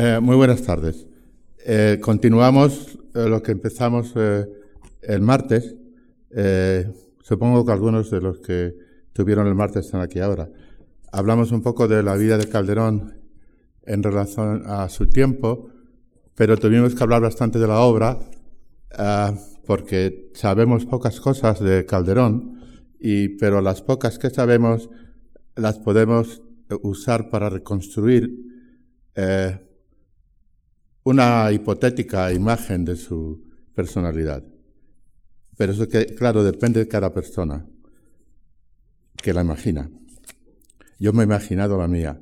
Eh, muy buenas tardes. Eh, continuamos eh, lo que empezamos el martes. supongo que algunos de los que tuvieron el martes están aquí ahora. Hablamos un poco de la vida de Calderón en relación a su tiempo, pero tuvimos que hablar bastante de la obra porque sabemos pocas cosas de Calderón, y, pero las pocas que sabemos las podemos usar para reconstruir eh, una hipotética imagen de su personalidad. Pero eso que, claro, depende de cada persona que la imagina. Yo me he imaginado la mía.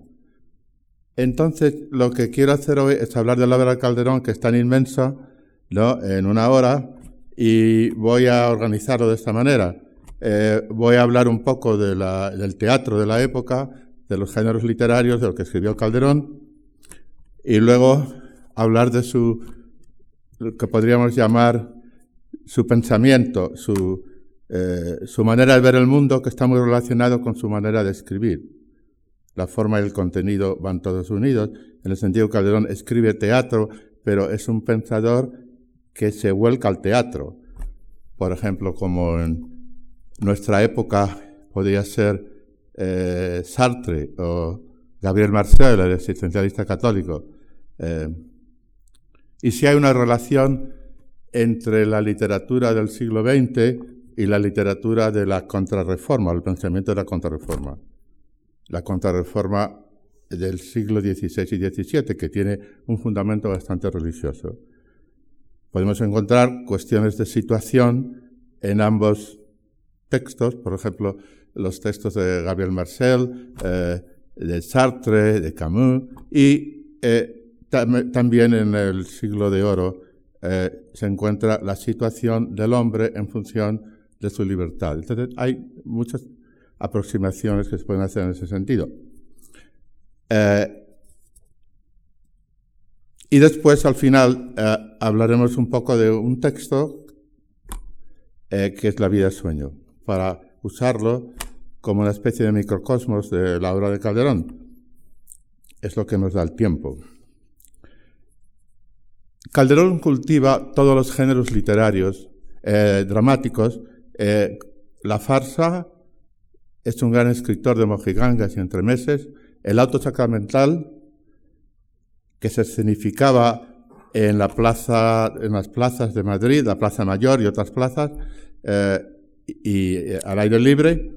Entonces, lo que quiero hacer hoy es hablar de la obra de Calderón, que es tan inmensa, ¿no? En una hora, y voy a organizarlo de esta manera. Eh, voy a hablar un poco del teatro de la época, de los géneros literarios, de lo que escribió Calderón, y luego hablar de su, lo que podríamos llamar su pensamiento, su, eh, su manera de ver el mundo, que está muy relacionado con su manera de escribir. La forma y el contenido van todos unidos, en el sentido que Calderón escribe teatro, pero es un pensador que se vuelca al teatro. Por ejemplo, como en nuestra época podría ser eh, Sartre o Gabriel Marcel, el existencialista católico. Eh, y si hay una relación entre la literatura del siglo XX y la literatura de la contrarreforma, el pensamiento de la contrarreforma. La contrarreforma del siglo XVI y XVII, que tiene un fundamento bastante religioso. Podemos encontrar cuestiones de situación en ambos textos, por ejemplo, los textos de Gabriel Marcel, eh, de Sartre, de Camus, y eh, también en el siglo de oro eh, se encuentra la situación del hombre en función de su libertad. Entonces, hay muchas aproximaciones que se pueden hacer en ese sentido. y después, al final, hablaremos un poco de un texto que es La vida sueño para usarlo como una especie de microcosmos de la obra de Calderón. Es lo que nos da el tiempo. Calderón cultiva todos los géneros literarios, eh, dramáticos. Eh, la farsa es un gran escritor de mojigangas y entremeses. El auto sacramental, que se escenificaba en, la plaza, en las plazas de Madrid, la Plaza Mayor y otras plazas, eh, y al aire libre,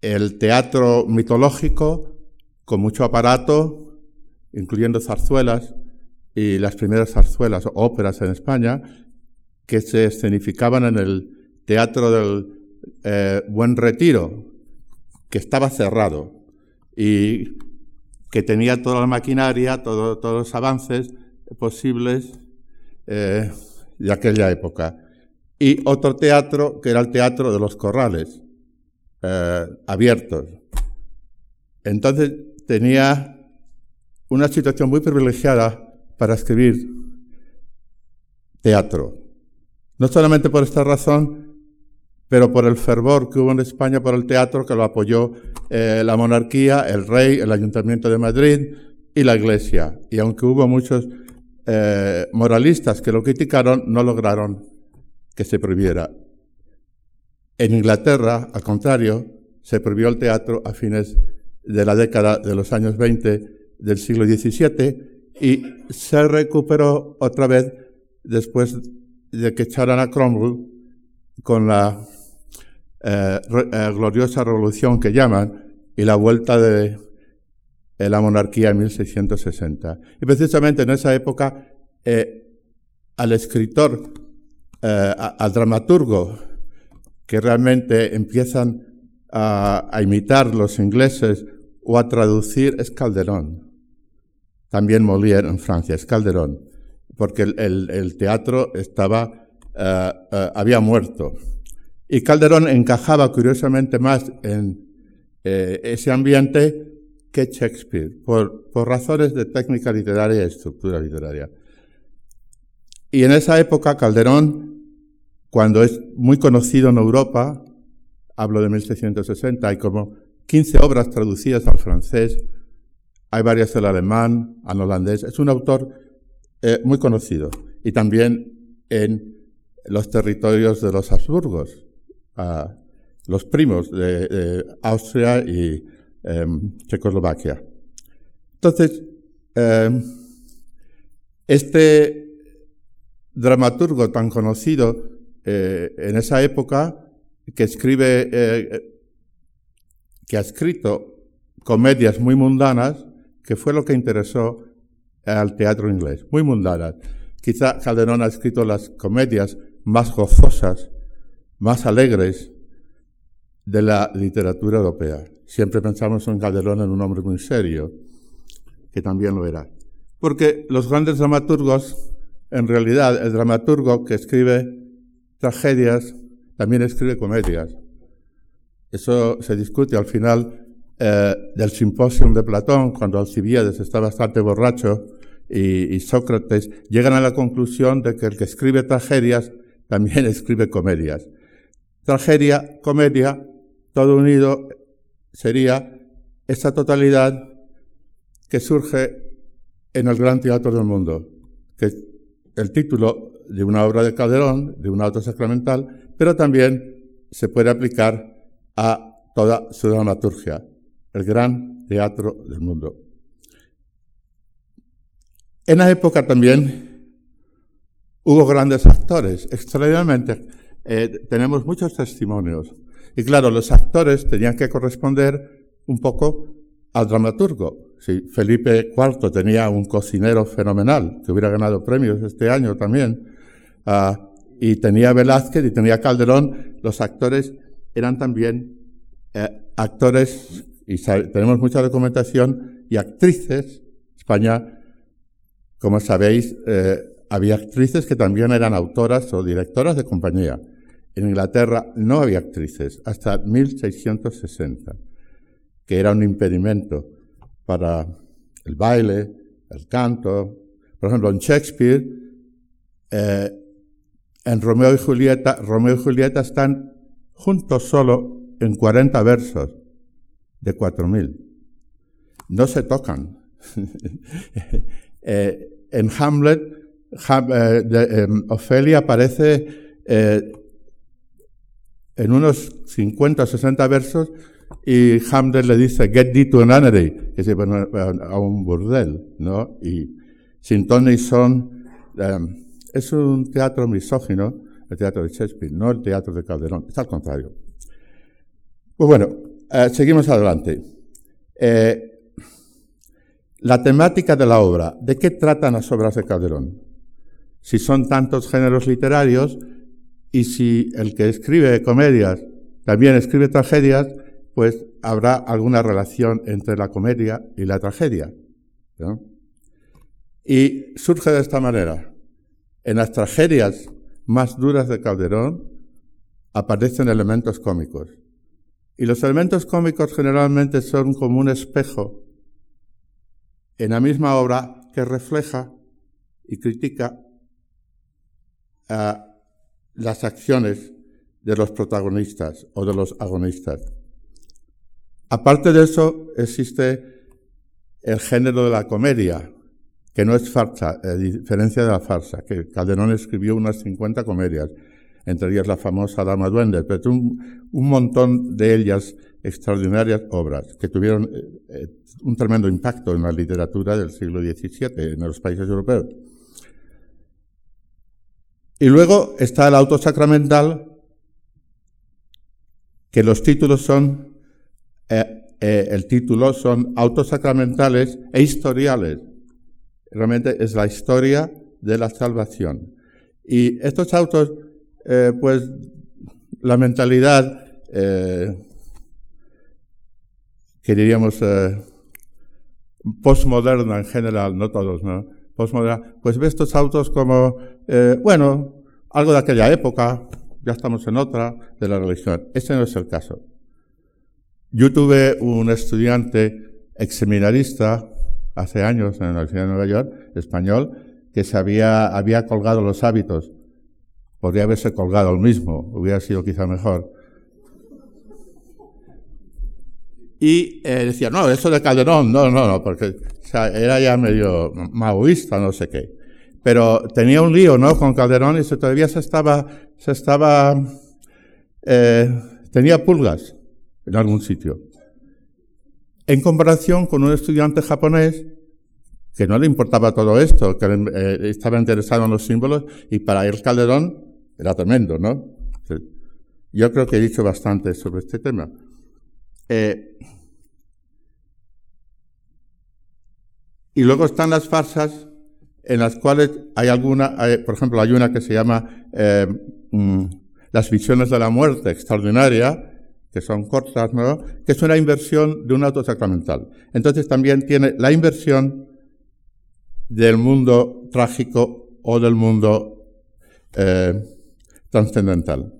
el teatro mitológico con mucho aparato, incluyendo zarzuelas y las primeras zarzuelas óperas en España, que se escenificaban en el Teatro del eh, Buen Retiro, que estaba cerrado y que tenía toda la maquinaria, todos los avances posibles eh, de aquella época y otro teatro que era el teatro de los corrales, eh, abiertos. Entonces tenía una situación muy privilegiada para escribir teatro. No solamente por esta razón, pero por el fervor que hubo en España por el teatro, que lo apoyó eh, la monarquía, el rey, el ayuntamiento de Madrid y la iglesia. Y aunque hubo muchos eh, moralistas que lo criticaron, no lograron que se prohibiera. En Inglaterra, al contrario, se prohibió el teatro a fines de la década de los años 20 del siglo XVII y se recuperó otra vez después de que echaran a Cromwell con la eh, eh, gloriosa revolución que llaman y la vuelta de, la monarquía en 1660. Y precisamente en esa época eh, al escritor al dramaturgo que realmente empiezan a, imitar los ingleses o a traducir es Calderón. También Molière en Francia, es Calderón, porque el, teatro estaba, eh, eh, había muerto. Y Calderón encajaba curiosamente más en ese ambiente que Shakespeare, por, por razones de técnica literaria y estructura literaria. Y en esa época Calderón, cuando es muy conocido en Europa, hablo de 1660, hay como 15 obras traducidas al francés, hay varias del alemán, al holandés. Es un autor eh, muy conocido y también en los territorios de los Habsburgos, los primos de, Austria y em, Checoslovaquia. Entonces, em, este dramaturgo tan conocido eh, en esa época, que escribe, eh, que ha escrito comedias muy mundanas, que fue lo que interesó al teatro inglés, muy mundanas. Quizá Calderón ha escrito las comedias más gozosas, más alegres de la literatura europea. Siempre pensamos en Calderón en un hombre muy serio, que también lo era. Porque los grandes dramaturgos, en realidad, el dramaturgo que escribe tragedias, también escribe comedias. Eso se discute al final eh, del simposio de Platón, cuando Alcibiades está bastante borracho y, Sócrates llegan a la conclusión de que el que escribe tragedias también escribe comedias. Tragedia, comedia, todo unido sería esa totalidad que surge en el gran teatro del mundo, que el título de una obra de Calderón, de un auto sacramental, pero también se puede aplicar a toda su dramaturgia, el gran teatro del mundo. En la época también hubo grandes actores, extraordinariamente. Eh, tenemos muchos testimonios. Y claro, los actores tenían que corresponder un poco al dramaturgo. Sí, Felipe IV tenía un cocinero fenomenal, que hubiera ganado premios este año también. Ah, y tenía Velázquez y tenía Calderón. Los actores eran también eh, actores, y tenemos mucha documentación, y actrices. España, como sabéis, eh, había actrices que también eran autoras o directoras de compañía. En Inglaterra no había actrices hasta 1660, que era un impedimento para el baile, el canto. Por ejemplo, en Shakespeare, eh, en Romeo y Julieta, Romeo y Julieta están juntos solo en 40 versos de 4.000. No se tocan. Eh, en Hamlet, eh, em, Ofelia aparece en unos 50 o 60 versos y Hamlet le dice, get thee to an nunnery, que se a un burdel, ¿no? Y sin ton ni son, em, es un teatro misógino, el teatro de Shakespeare, no el teatro de Calderón, es al contrario. Pues bueno, eh, seguimos adelante. Eh, la temática de la obra, ¿de qué tratan las obras de Calderón? Si son tantos géneros literarios y si el que escribe comedias también escribe tragedias, pues habrá alguna relación entre la comedia y la tragedia. Y surge de esta manera. En las tragedias más duras de Calderón aparecen elementos cómicos. Y los elementos cómicos generalmente son como un espejo en la misma obra que refleja y critica las acciones de los protagonistas o de los agonistas. Aparte de eso, existe el género de la comedia, que no es farsa, a diferencia de la farsa, que Calderón escribió unas 50 comedias, entre ellas la famosa Dama Duende, pero un, un montón de ellas extraordinarias obras que tuvieron eh, eh, un tremendo impacto en la literatura del siglo XVII en los países europeos. Y luego está el auto sacramental, que los títulos son eh, el título son autos sacramentales e historiales. Realmente es la historia de la salvación. Y estos autos, eh, pues la mentalidad que diríamos postmoderna en general, no todos, ¿no? Postmoderna, pues ve estos autos como, bueno, algo de aquella época, ya estamos en otra, de la religión. Ese no es el caso. Yo tuve un estudiante exseminarista hace años en la Universidad de Nueva York, español, que se había, había colgado los hábitos. Podría haberse colgado el mismo, hubiera sido quizá mejor. y eh, decía, no, eso de Calderón, no, no, no, porque era ya medio maoísta, no sé qué. Pero tenía un lío, ¿no? Con Calderón y se, todavía se estaba, se estaba, eh, tenía pulgas en algún sitio. En comparación con un estudiante japonés que no le importaba todo esto, que eh, estaba interesado en los símbolos y para él Calderón era tremendo, ¿no? Yo creo que he dicho bastante sobre este tema. Eh, y luego están las farsas en las cuales hay alguna, por ejemplo, hay una que se llama eh, mm, Las visiones de la muerte extraordinaria, que son cortas, ¿no? que es una inversión de un auto sacramental. Entonces también tiene la inversión del mundo trágico o del mundo eh, trascendental.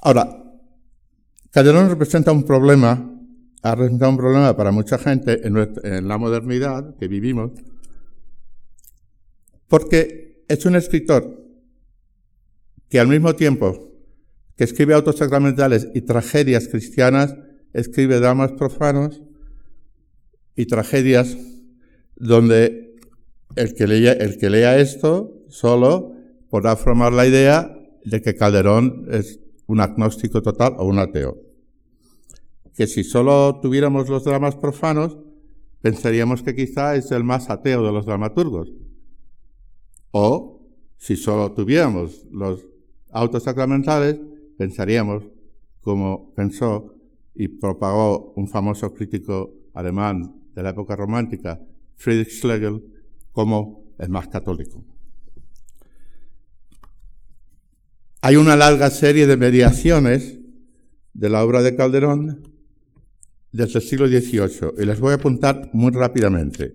Ahora, Calderón representa un problema, ha representado un problema para mucha gente en, la modernidad que vivimos, porque es un escritor que al mismo tiempo que escribe autos sacramentales y tragedias cristianas, escribe dramas profanos y tragedias donde el que, lea, el que lea esto solo podrá formar la idea de que Calderón es un agnóstico total o un ateo. Que si solo tuviéramos los dramas profanos, pensaríamos que quizá es el más ateo de los dramaturgos. O si solo tuviéramos los autos sacramentales, pensaríamos, como pensó y propagó un famoso crítico alemán de la época romántica, Friedrich Schlegel, como el más católico. Hay una larga serie de mediaciones de la obra de Calderón desde el siglo XVIII y les voy a apuntar muy rápidamente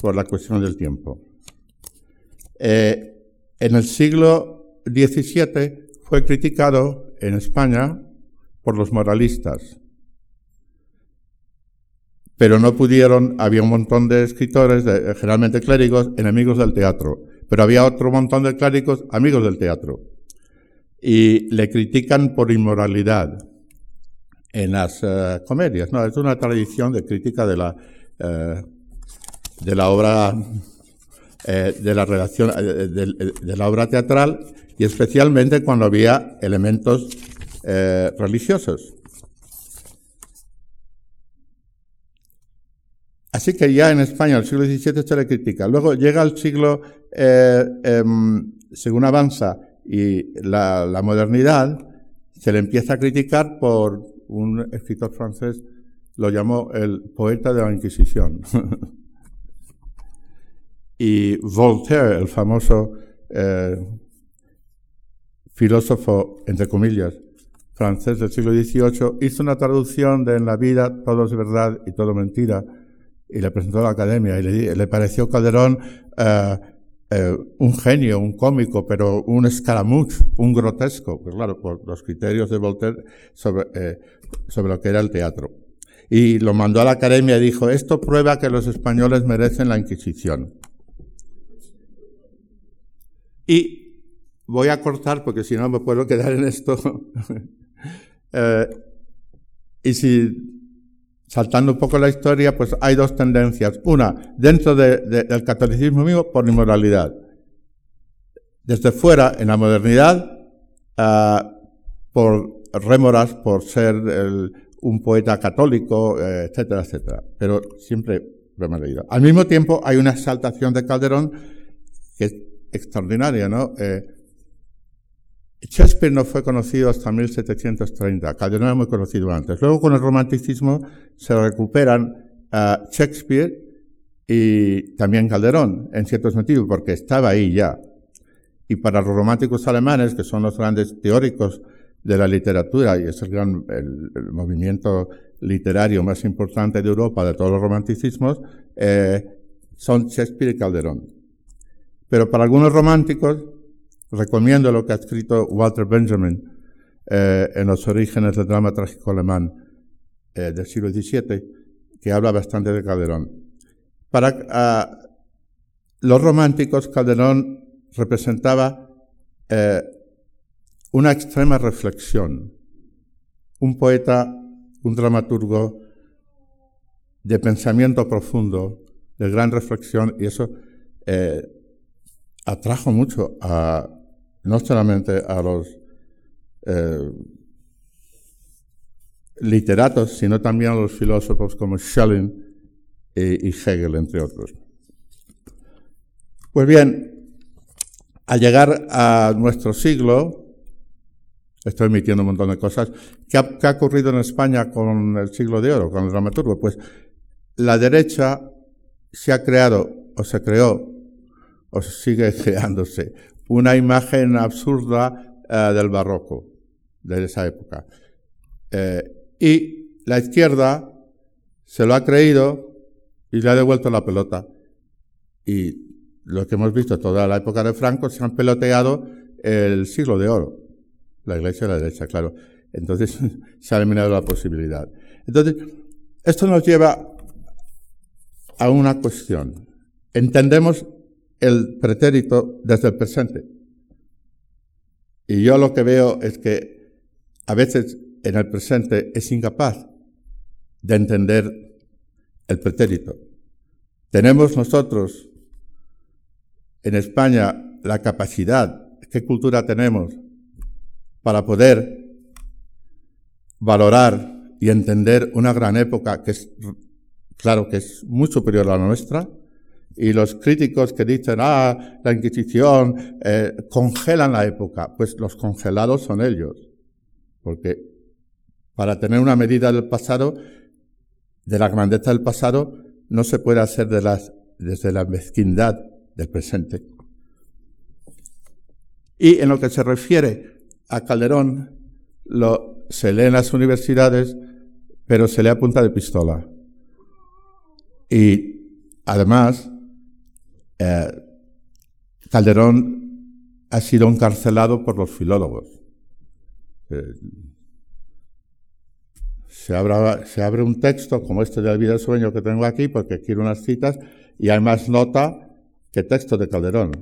por la cuestión del tiempo. Eh, en el siglo XVII fue criticado en España por los moralistas, pero no pudieron, había un montón de escritores, generalmente clérigos, enemigos del teatro, pero había otro montón de clérigos amigos del teatro y le critican por inmoralidad en las eh, comedias. No, es una tradición de crítica de la, eh, de la obra, eh, de la redacción, de, la obra teatral y especialmente cuando había elementos religiosos. Así que ya en España, el siglo XVII, se le critica. Luego llega el siglo, em, según avanza, y la, modernidad se le empieza a criticar por un escritor francés, lo llamó el poeta de la Inquisición. y Voltaire, el famoso eh, filósofo, entre comillas, francés del siglo XVIII, hizo una traducción de En la vida todo es verdad y todo mentira, y le presentó a la academia, y le, pareció Calderón eh, eh, un genio, un cómico, pero un escaramuch, un grotesco, pues claro, por los criterios de Voltaire sobre, eh, sobre lo que era el teatro. Y lo mandó a la academia y dijo, esto prueba que los españoles merecen la Inquisición. Y voy a cortar porque si no me puedo quedar en esto. Eh, y si saltando un poco la historia, pues hay dos tendencias. Una, dentro del catolicismo mismo, por inmoralidad. Desde fuera, en la modernidad, ah, por rémoras, por ser un poeta católico, eh, etcétera, etcétera. Pero siempre remoralidad. Al mismo tiempo, hay una exaltación de Calderón que es extraordinaria, ¿no? Eh, Shakespeare no fue conocido hasta 1730, Calderón era muy conocido antes. Luego con el romanticismo se recuperan uh, Shakespeare y también Calderón, en cierto sentido, porque estaba ahí ya. Y para los románticos alemanes, que son los grandes teóricos de la literatura y es el gran el, movimiento literario más importante de Europa de todos los romanticismos, eh, son Shakespeare y Calderón. Pero para algunos románticos, Recomiendo lo que ha escrito Walter Benjamin eh, en los orígenes del drama trágico alemán eh, del siglo XVII, que habla bastante de Calderón. Para ah, los románticos, Calderón representaba eh, una extrema reflexión un poeta, un dramaturgo de pensamiento profundo, de gran reflexión, y eso atrajo mucho a, no solamente a los eh, literatos, sino también a los filósofos como Schelling y Hegel, entre otros. Pues bien, al llegar a nuestro siglo, estoy emitiendo un montón de cosas, ¿qué ha, ocurrido en España con el siglo de oro, con el dramaturgo? Pues la derecha se ha creado, o se creó, o sigue creándose, una imagen absurda eh, del barroco, de esa época. Eh, y la izquierda se lo ha creído y le ha devuelto la pelota. Y lo que hemos visto toda la época de Franco se han peloteado el siglo de oro. La iglesia de la derecha, claro. Entonces se ha eliminado la posibilidad. Entonces, esto nos lleva a una cuestión. Entendemos el pretérito desde el presente. Y yo lo que veo es que a veces en el presente es incapaz de entender el pretérito. Tenemos nosotros en España la capacidad, qué cultura tenemos para poder valorar y entender una gran época que es, claro, que es muy superior a la nuestra, y los críticos que dicen, ah, la Inquisición eh, congelan la época, pues los congelados son ellos, porque para tener una medida del pasado, de la grandeza del pasado, no se puede hacer desde la mezquindad del presente. Y en lo que se refiere a Calderón, lo, se lee en las universidades, pero se lee a punta de pistola. Y además, eh, Calderón ha sido encarcelado por los filólogos. Eh, se, abre un texto como este de la vida del sueño que tengo aquí, porque quiero unas citas, y hay más nota que texto de Calderón.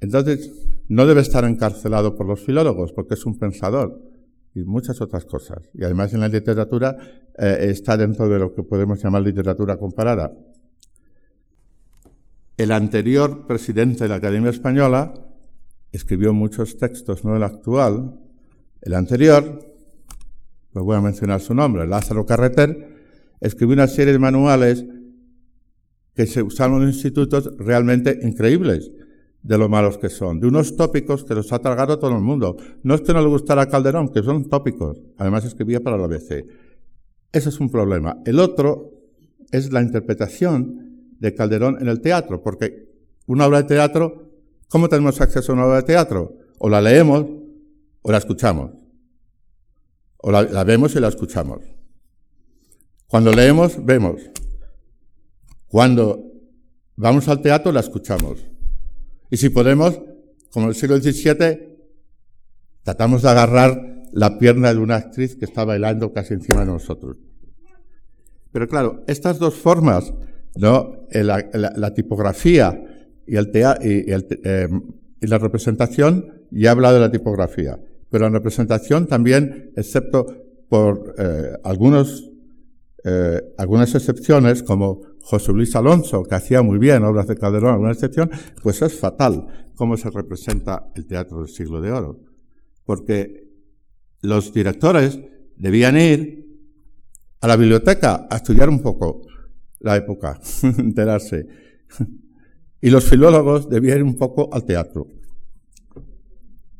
Entonces, no debe estar encarcelado por los filólogos, porque es un pensador y muchas otras cosas. Y además en la literatura eh, está dentro de lo que podemos llamar literatura comparada. El anterior presidente de la Academia Española escribió muchos textos, no el actual. El anterior, pues voy a mencionar su nombre, Lázaro Carreter, escribió una serie de manuales que se usaron en institutos realmente increíbles de lo malos que son, de unos tópicos que los ha tragado todo el mundo. No es que no le gustara a Calderón, que son tópicos. Además escribía para la ABC. Ese es un problema. El otro es la interpretación de Calderón en el teatro, porque una obra de teatro, ¿cómo tenemos acceso a una obra de teatro? O la leemos o la escuchamos. O la, vemos y la escuchamos. Cuando leemos, vemos. Cuando vamos al teatro, la escuchamos. Y si podemos, como en el siglo XVII, tratamos de agarrar la pierna de una actriz que está bailando casi encima de nosotros. Pero claro, estas dos formas, ¿no? la, tipografía y, el y, em, y, la representación, ya he hablado de la tipografía, pero la representación también, excepto por eh, algunos, eh, algunas excepciones, como José Luis Alonso, que hacía muy bien obras de Calderón, alguna excepción, pues es fatal cómo se representa el teatro del siglo de oro. Porque los directores debían ir a la biblioteca a estudiar un poco la época, enterarse. Y los filólogos debían ir un poco al teatro.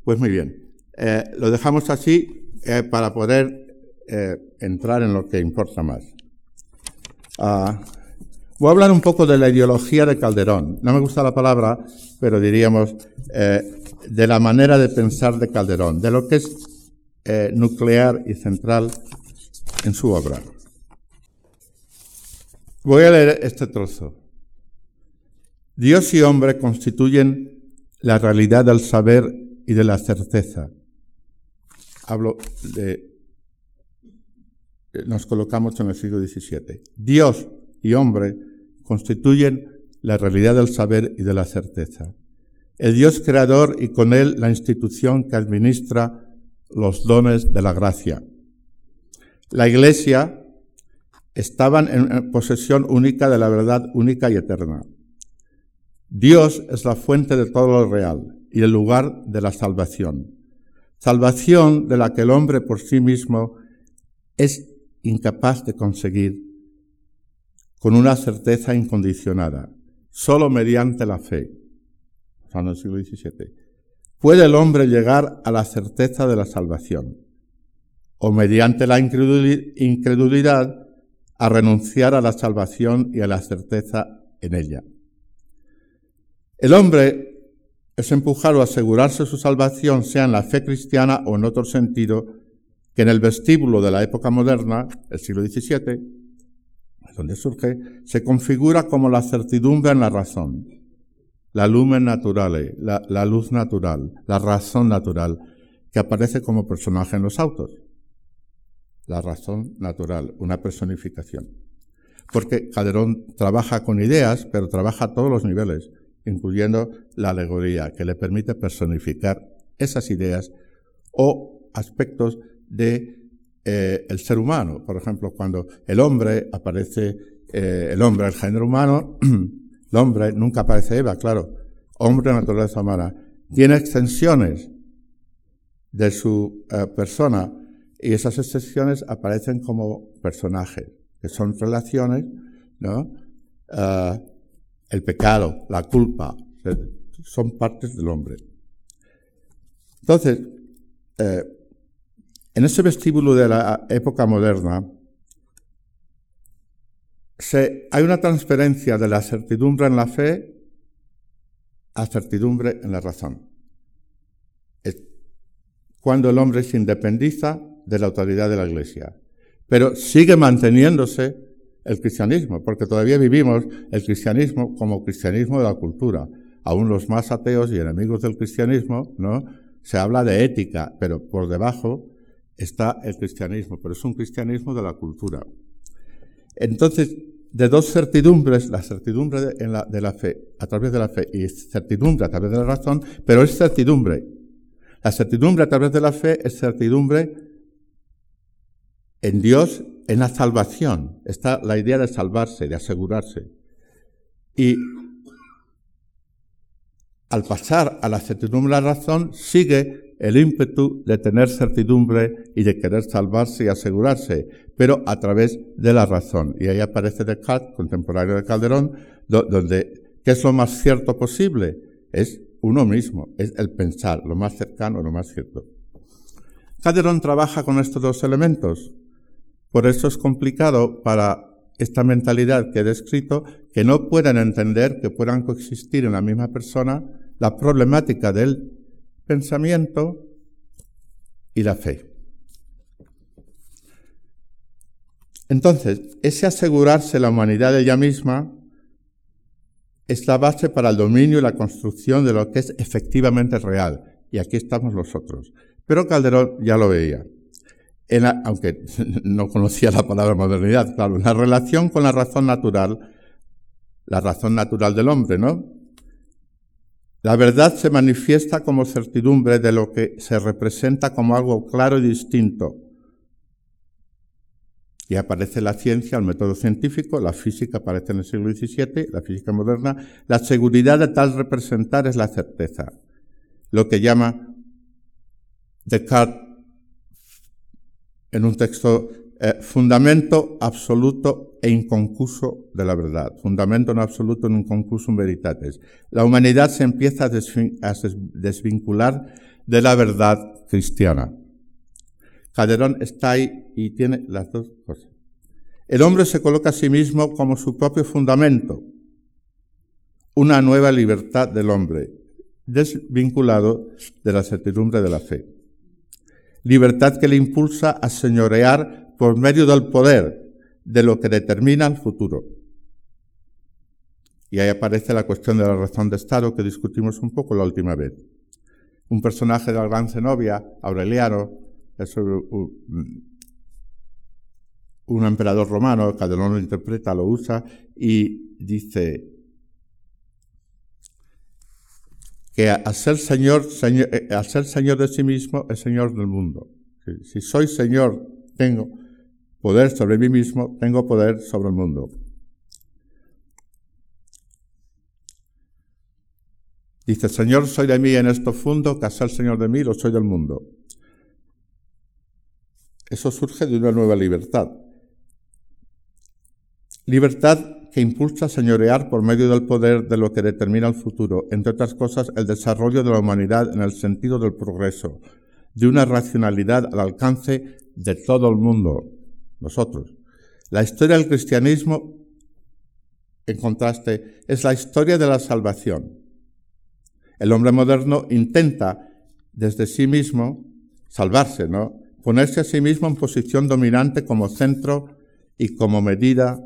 Pues muy bien. Eh, lo dejamos así eh, para poder eh, entrar en lo que importa más. Ah, Voy a hablar un poco de la ideología de Calderón. No me gusta la palabra, pero diríamos de la manera de pensar de Calderón, de lo que es nuclear y central en su obra. Voy a leer este trozo. Dios y hombre constituyen la realidad del saber y de la certeza. Hablo de... Nos colocamos en el siglo XVII. Dios y hombre constituyen la realidad del saber y de la certeza. El Dios creador y con él la institución que administra los dones de la gracia. La Iglesia estaba en posesión única de la verdad única y eterna. Dios es la fuente de todo lo real y el lugar de la salvación. Salvación de la que el hombre por sí mismo es incapaz de conseguir con una certeza incondicionada, solo mediante la fe. el siglo XVII. Puede el hombre llegar a la certeza de la salvación, o mediante la incredulidad a renunciar a la salvación y a la certeza en ella. El hombre es empujado a asegurarse su salvación, sea en la fe cristiana o en otro sentido, que en el vestíbulo de la época moderna, el siglo XVII, donde surge, se configura como la certidumbre en la razón, la lumen naturale, la, la luz natural, la razón natural, que aparece como personaje en los autos. La razón natural, una personificación. Porque Calderón trabaja con ideas, pero trabaja a todos los niveles incluyendo la alegoría, que le permite personificar esas ideas o aspectos de eh, el ser humano. Por ejemplo, cuando el hombre aparece, eh, el hombre, el género humano, el hombre nunca aparece Eva, claro, hombre, naturaleza humana, tiene extensiones de su eh, persona y esas extensiones aparecen como personajes, que son relaciones, ¿no? el pecado, la culpa, son partes del hombre. Entonces, eh, en ese vestíbulo de la época moderna, hay una transferencia de la certidumbre en la fe a certidumbre en la razón. cuando el hombre se independiza de la autoridad de la Iglesia, pero sigue manteniéndose el cristianismo, porque todavía vivimos el cristianismo como cristianismo de la cultura. Aún los más ateos y enemigos del cristianismo, ¿no? Se habla de ética, pero por debajo está el cristianismo, pero es un cristianismo de la cultura. Entonces, de dos certidumbres, la certidumbre de, la, de la fe, a través de la fe, y certidumbre a través de la razón, pero es certidumbre. La certidumbre a través de la fe es certidumbre en Dios en la salvación está la idea de salvarse, de asegurarse. Y al pasar a la certidumbre de la razón, sigue el ímpetu de tener certidumbre y de querer salvarse y asegurarse, pero a través de la razón. Y ahí aparece Descartes, contemporáneo de Calderón, donde, ¿qué es lo más cierto posible? Es uno mismo, es el pensar, lo más cercano, lo más cierto. Calderón trabaja con estos dos elementos, por eso es complicado para esta mentalidad que he descrito que no puedan entender que puedan coexistir en la misma persona la problemática del pensamiento y la fe. Entonces, ese asegurarse la humanidad de ella misma es la base para el dominio y la construcción de lo que es efectivamente real. Y aquí estamos nosotros. Pero Calderón ya lo veía aunque no conocía la palabra modernidad, claro, la relación con la razón natural, la razón natural del hombre, ¿no? La verdad se manifiesta como certidumbre de lo que se representa como algo claro y distinto. Y aparece la ciencia, el método científico, la física aparece en el siglo XVII, la física moderna. La seguridad de tal representar es la certeza. Lo que llama Descartes en un texto eh, fundamento absoluto e inconcluso de la verdad, fundamento no absoluto en un concurso veritates. La humanidad se empieza a, desvincular de la verdad cristiana. Calderón está ahí y tiene las dos cosas. El hombre se coloca a sí mismo como su propio fundamento, una nueva libertad del hombre, desvinculado de la certidumbre de la fe libertad que le impulsa a señorear por medio del poder de lo que determina el futuro. Y ahí aparece la cuestión de la razón de Estado que discutimos un poco la última vez. Un personaje de la gran Zenobia, Aureliano, es un, emperador romano, Calderón lo interpreta, lo usa y dice, que al ser señor, eh, al ser señor de sí mismo es señor del mundo. Si soy señor, tengo poder sobre mí mismo, tengo poder sobre el mundo. Dice, Señor, soy de mí en esto fundo, que al Señor de mí, lo soy del mundo. Eso surge de una nueva libertad. Libertad que impulsa a señorear por medio del poder de lo que determina el futuro, entre otras cosas el desarrollo de la humanidad en el sentido del progreso, de una racionalidad al alcance de todo el mundo, nosotros. La historia del cristianismo, en contraste, es la historia de la salvación. El hombre moderno intenta desde sí mismo salvarse, ¿no? Ponerse a sí mismo en posición dominante como centro y como medida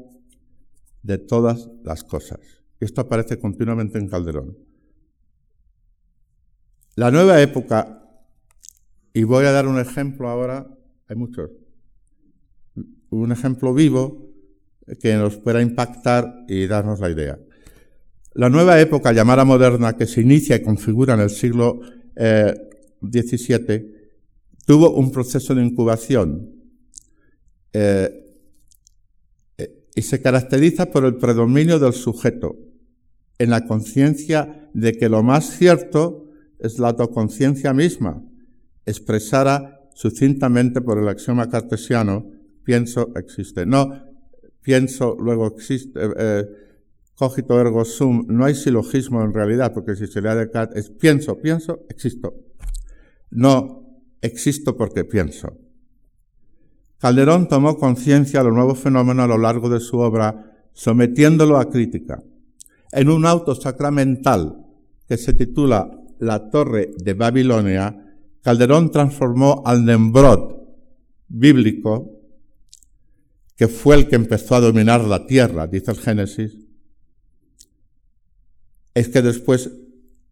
de todas las cosas. Esto aparece continuamente en Calderón. La nueva época, y voy a dar un ejemplo ahora, hay muchos, un ejemplo vivo que nos pueda impactar y darnos la idea. La nueva época llamada moderna que se inicia y configura en el siglo XVII eh, tuvo un proceso de incubación. Eh, y se caracteriza por el predominio del sujeto, en la conciencia de que lo más cierto es la autoconciencia misma, expresada sucintamente por el axioma cartesiano, pienso, existe. No, pienso, luego existe, eh, eh, cogito ergo sum, no hay silogismo en realidad, porque si se le da de es pienso, pienso, existo. No, existo porque pienso. Calderón tomó conciencia de los nuevos fenómenos a lo largo de su obra, sometiéndolo a crítica. En un auto sacramental que se titula La Torre de Babilonia, Calderón transformó al Nembrod bíblico, que fue el que empezó a dominar la tierra, dice el Génesis, es que después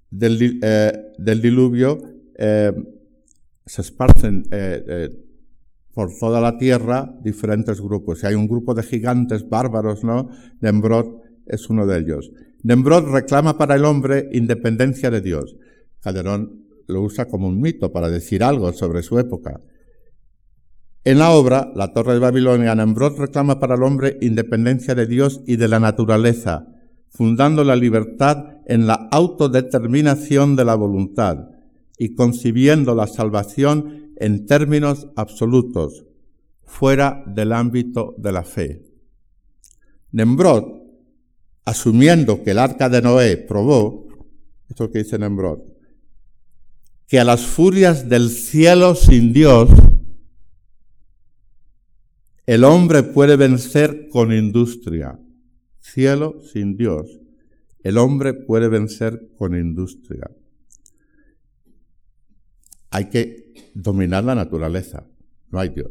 del, eh, diluvio eh, se esparcen eh, por toda la tierra diferentes grupos. Si hay un grupo de gigantes bárbaros, ¿no? Nembrod es uno de ellos. Nembrod reclama para el hombre independencia de Dios. Calderón lo usa como un mito para decir algo sobre su época. En la obra, La Torre de Babilonia, Nembrod reclama para el hombre independencia de Dios y de la naturaleza, fundando la libertad en la autodeterminación de la voluntad y concibiendo la salvación en términos absolutos, fuera del ámbito de la fe. Nembrod, asumiendo que el arca de Noé probó, esto que dice Nembrod, que a las furias del cielo sin Dios, el hombre puede vencer con industria. Cielo sin Dios, el hombre puede vencer con industria. Hay que dominar la naturaleza, no hay Dios.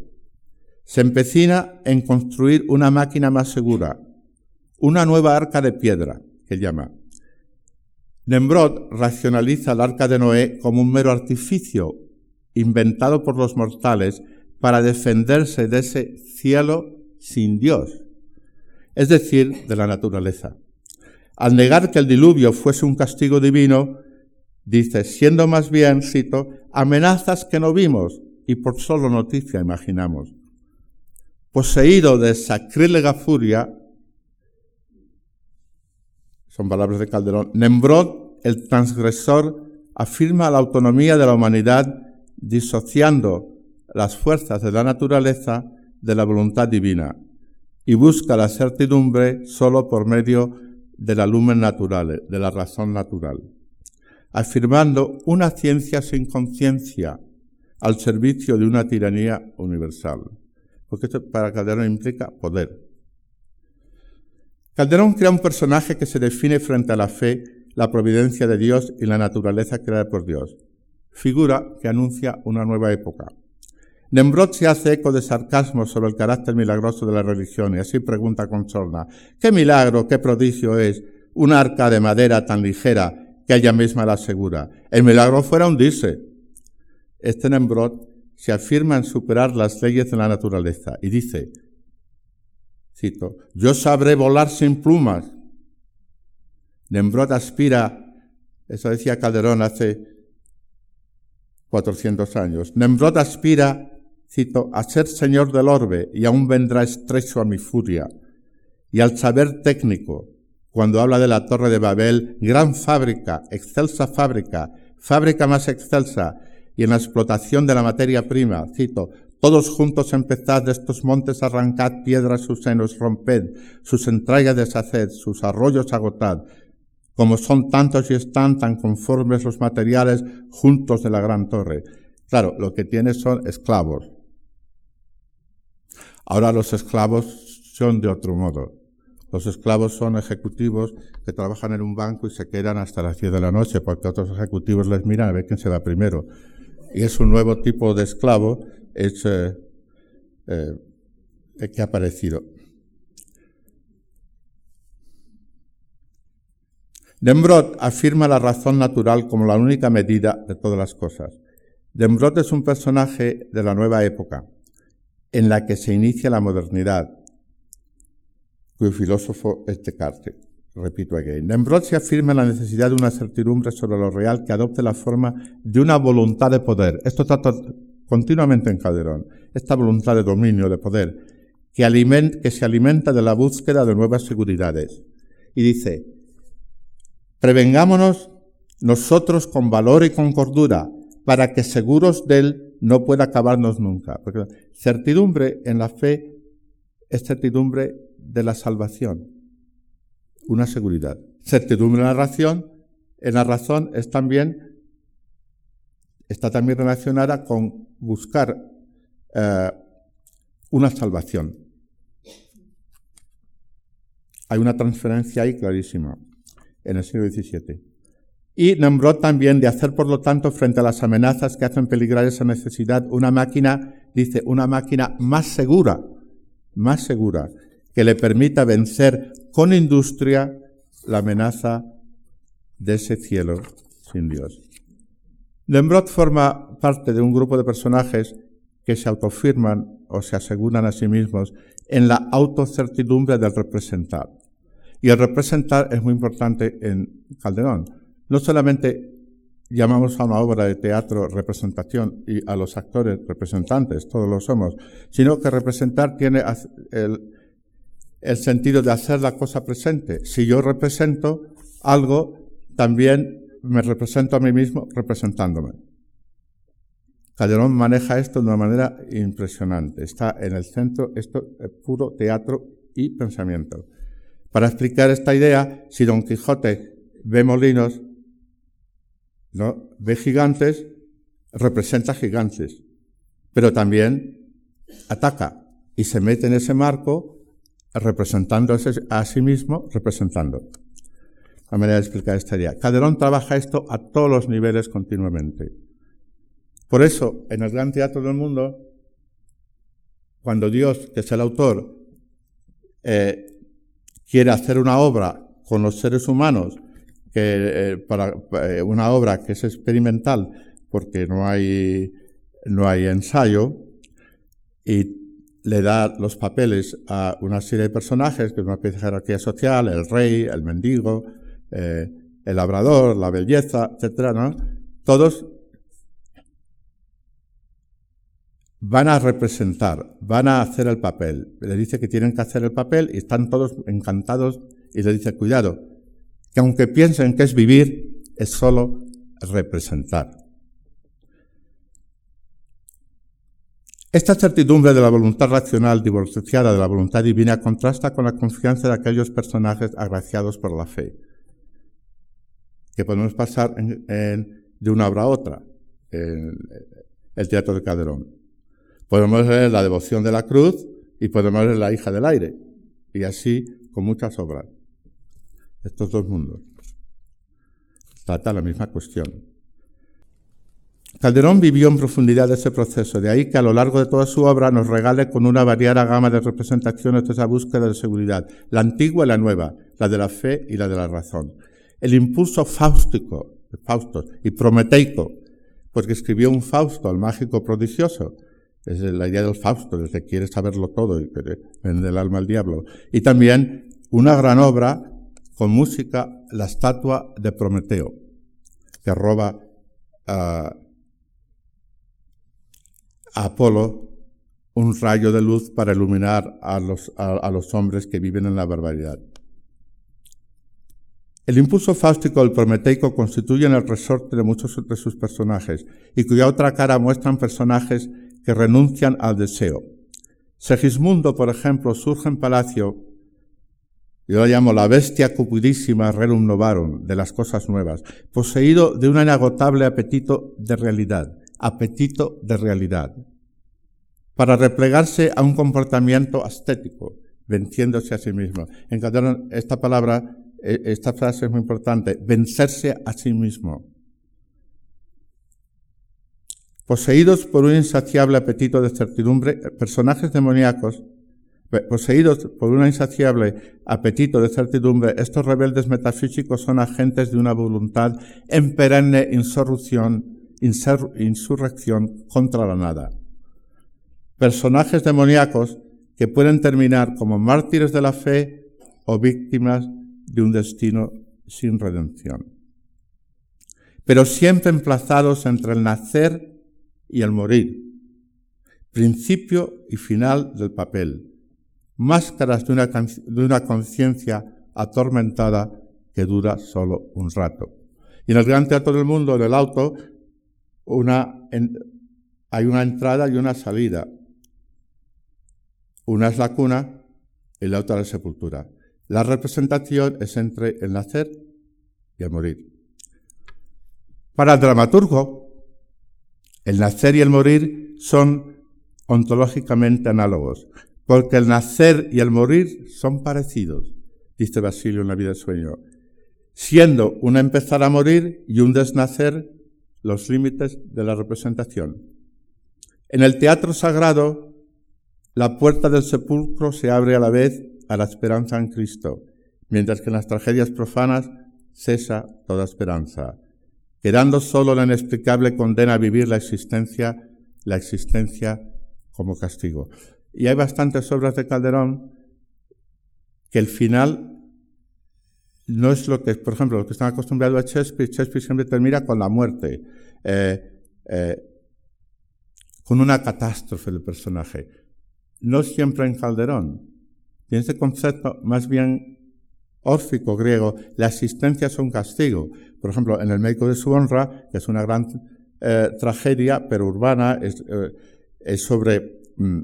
Se empecina en construir una máquina más segura, una nueva arca de piedra, que llama. Nembrod racionaliza el arca de Noé como un mero artificio inventado por los mortales para defenderse de ese cielo sin Dios, es decir, de la naturaleza. Al negar que el diluvio fuese un castigo divino, Dice, siendo más bien, cito, amenazas que no vimos y por solo noticia imaginamos. Poseído de sacrílega furia, son palabras de Calderón, Nembrod, el transgresor, afirma la autonomía de la humanidad disociando las fuerzas de la naturaleza de la voluntad divina y busca la certidumbre solo por medio de la lumen natural, de la razón natural afirmando una ciencia sin conciencia al servicio de una tiranía universal. Porque esto para Calderón implica poder. Calderón crea un personaje que se define frente a la fe, la providencia de Dios y la naturaleza creada por Dios. Figura que anuncia una nueva época. Nembrod se hace eco de sarcasmo sobre el carácter milagroso de la religión y así pregunta con sorna, ¿qué milagro, qué prodigio es un arca de madera tan ligera que ella misma la asegura. El milagro fuera hundirse. Este Nembrod se afirma en superar las leyes de la naturaleza y dice, cito, yo sabré volar sin plumas. Nembrod aspira Eso decía Calderón hace 400 años. Nemrod aspira, cito, a ser señor del orbe y aún vendrá estrecho a mi furia. Y al saber técnico, cuando habla de la Torre de Babel, gran fábrica, excelsa fábrica, fábrica más excelsa, y en la explotación de la materia prima, cito, todos juntos empezad de estos montes arrancad piedras sus senos, romped, sus entrañas deshaced, sus arroyos agotad, como son tantos y están tan conformes los materiales juntos de la gran torre. Claro, lo que tiene son esclavos. Ahora los esclavos son de otro modo. Los esclavos son ejecutivos que trabajan en un banco y se quedan hasta las 10 de la noche porque otros ejecutivos les miran a ver quién se va primero. Y es un nuevo tipo de esclavo es, eh, eh, que ha aparecido. Dembrot afirma la razón natural como la única medida de todas las cosas. Dembrot es un personaje de la nueva época, en la que se inicia la modernidad, cuyo filósofo es Descartes. Repito again. Nemrod afirma la necesidad de una certidumbre sobre lo real que adopte la forma de una voluntad de poder. Esto está continuamente en Calderón. Esta voluntad de dominio, de poder, que, que se alimenta de la búsqueda de nuevas seguridades. Y dice, prevengámonos nosotros con valor y con cordura, para que seguros de él no pueda acabarnos nunca. Porque certidumbre en la fe es certidumbre de la salvación, una seguridad. Certidumbre en la razón, en la razón es también, está también relacionada con buscar eh, una salvación. Hay una transferencia ahí clarísima en el siglo XVII. Y nombró también de hacer, por lo tanto, frente a las amenazas que hacen peligrar esa necesidad, una máquina, dice, una máquina más segura, más segura, que le permita vencer con industria la amenaza de ese cielo sin Dios. Lembrot forma parte de un grupo de personajes que se autofirman o se aseguran a sí mismos en la autocertidumbre del representar. Y el representar es muy importante en Calderón. No solamente llamamos a una obra de teatro representación y a los actores representantes, todos lo somos, sino que representar tiene el, el sentido de hacer la cosa presente. Si yo represento algo, también me represento a mí mismo representándome. Calderón maneja esto de una manera impresionante. Está en el centro, esto es puro teatro y pensamiento. Para explicar esta idea, si Don Quijote ve molinos, ¿no? ve gigantes, representa gigantes, pero también ataca y se mete en ese marco representando a sí mismo, representando. La manera de explicar esta idea. Calderón trabaja esto a todos los niveles continuamente. Por eso, en el gran teatro del mundo, cuando Dios, que es el autor, eh, quiere hacer una obra con los seres humanos, que, eh, para eh, una obra que es experimental, porque no hay, no hay ensayo, y le da los papeles a una serie de personajes, que es una especie de jerarquía social, el rey, el mendigo, eh, el labrador, la belleza, etcétera, ¿no? Todos van a representar, van a hacer el papel. Le dice que tienen que hacer el papel y están todos encantados y le dice, cuidado, que aunque piensen que es vivir, es solo representar. Esta certidumbre de la voluntad racional divorciada de la voluntad divina contrasta con la confianza de aquellos personajes agraciados por la fe, que podemos pasar de una obra a otra, en el teatro de Calderón. Podemos leer la devoción de la cruz y podemos leer la hija del aire, y así con muchas obras. Estos dos mundos. Trata la misma cuestión. Calderón vivió en profundidad ese proceso, de ahí que a lo largo de toda su obra nos regale con una variada gama de representaciones de esa búsqueda de seguridad, la antigua y la nueva, la de la fe y la de la razón. El impulso faustico, Fausto, y prometeico, porque escribió un Fausto, el mágico prodigioso, es la idea del Fausto, desde quiere saberlo todo y vende el alma al diablo. Y también una gran obra con música, la estatua de Prometeo, que roba Apolo un rayo de luz para iluminar a los, a los hombres que viven en la barbaridad. El impulso fáustico del prometeico constituye el resorte de muchos de sus personajes y cuya otra cara muestran personajes que renuncian al deseo. Segismundo, por ejemplo, surge en Palacio, yo lo llamo la bestia cupidísima relum novarum, de las cosas nuevas, poseído de un inagotable apetito de realidad, apetito de realidad, para replegarse a un comportamiento ascético, venciéndose a sí mismo. En esta palabra e, esta frase es muy importante, vencerse a sí mismo. Poseídos por un insaciable apetito de certidumbre, personajes demoníacos, poseídos por un insaciable apetito de certidumbre, estos rebeldes metafísicos son agentes de una voluntad en perenne insurrección, insurrección contra la nada. Personajes demoníacos que pueden terminar como mártires de la fe o víctimas de un destino sin redención. Pero siempre emplazados entre el nacer y el morir, principio y final del papel, máscaras de una, de una conciencia atormentada que dura solo un rato. Y en el gran teatro del mundo, en el auto, una, hay una entrada y una salida. Una es la cuna y la otra la sepultura. La representación es entre el nacer y el morir. Para el dramaturgo, el nacer y el morir son ontológicamente análogos, porque el nacer y el morir son parecidos, dice Basilio en la vida de sueño, siendo un empezar a morir y un desnacer los límites de la representación. En el teatro sagrado, la puerta del sepulcro se abre a la vez a la esperanza en Cristo, mientras que en las tragedias profanas cesa toda esperanza, quedando solo la inexplicable condena a vivir la existencia, la existencia como castigo. Y hay bastantes obras de Calderón que el final no es lo que, por ejemplo, lo que están acostumbrados a Shakespeare, Shakespeare siempre termina con la muerte, eh, eh, con una catástrofe del personaje. No siempre en Calderón. Tiene ese concepto más bien órfico griego, la existencia es un castigo. Por ejemplo, en el médico de su honra, que es una gran eh, tragedia, pero urbana, es, sobre mm,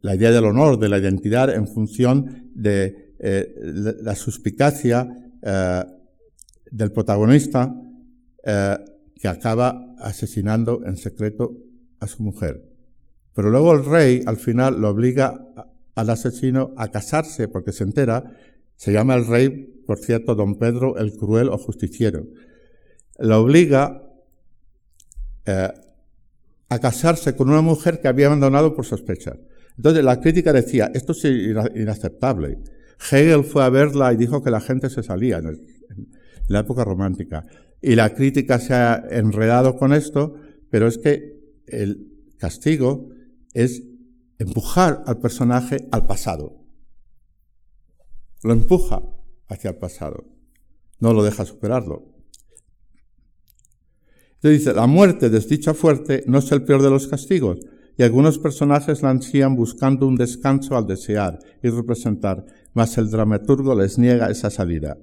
la idea del honor, de la identidad en función de la suspicacia del protagonista que acaba asesinando en secreto a su mujer. Pero luego el rey al final lo obliga al asesino a casarse porque se entera. Se llama el rey, por cierto, don Pedro el cruel o justiciero. Lo obliga eh, a casarse con una mujer que había abandonado por sospechas. Entonces la crítica decía, esto es inaceptable. Hegel fue a verla y dijo que la gente se salía en, la época romántica. Y la crítica se ha enredado con esto, pero es que el castigo es empujar al personaje al pasado. Lo empuja hacia el pasado. No lo deja superarlo. Entonces dice, la muerte desdicha fuerte no es el peor de los castigos, y algunos personajes la ansían buscando un descanso al desear y representar, mas el dramaturgo les niega esa salida,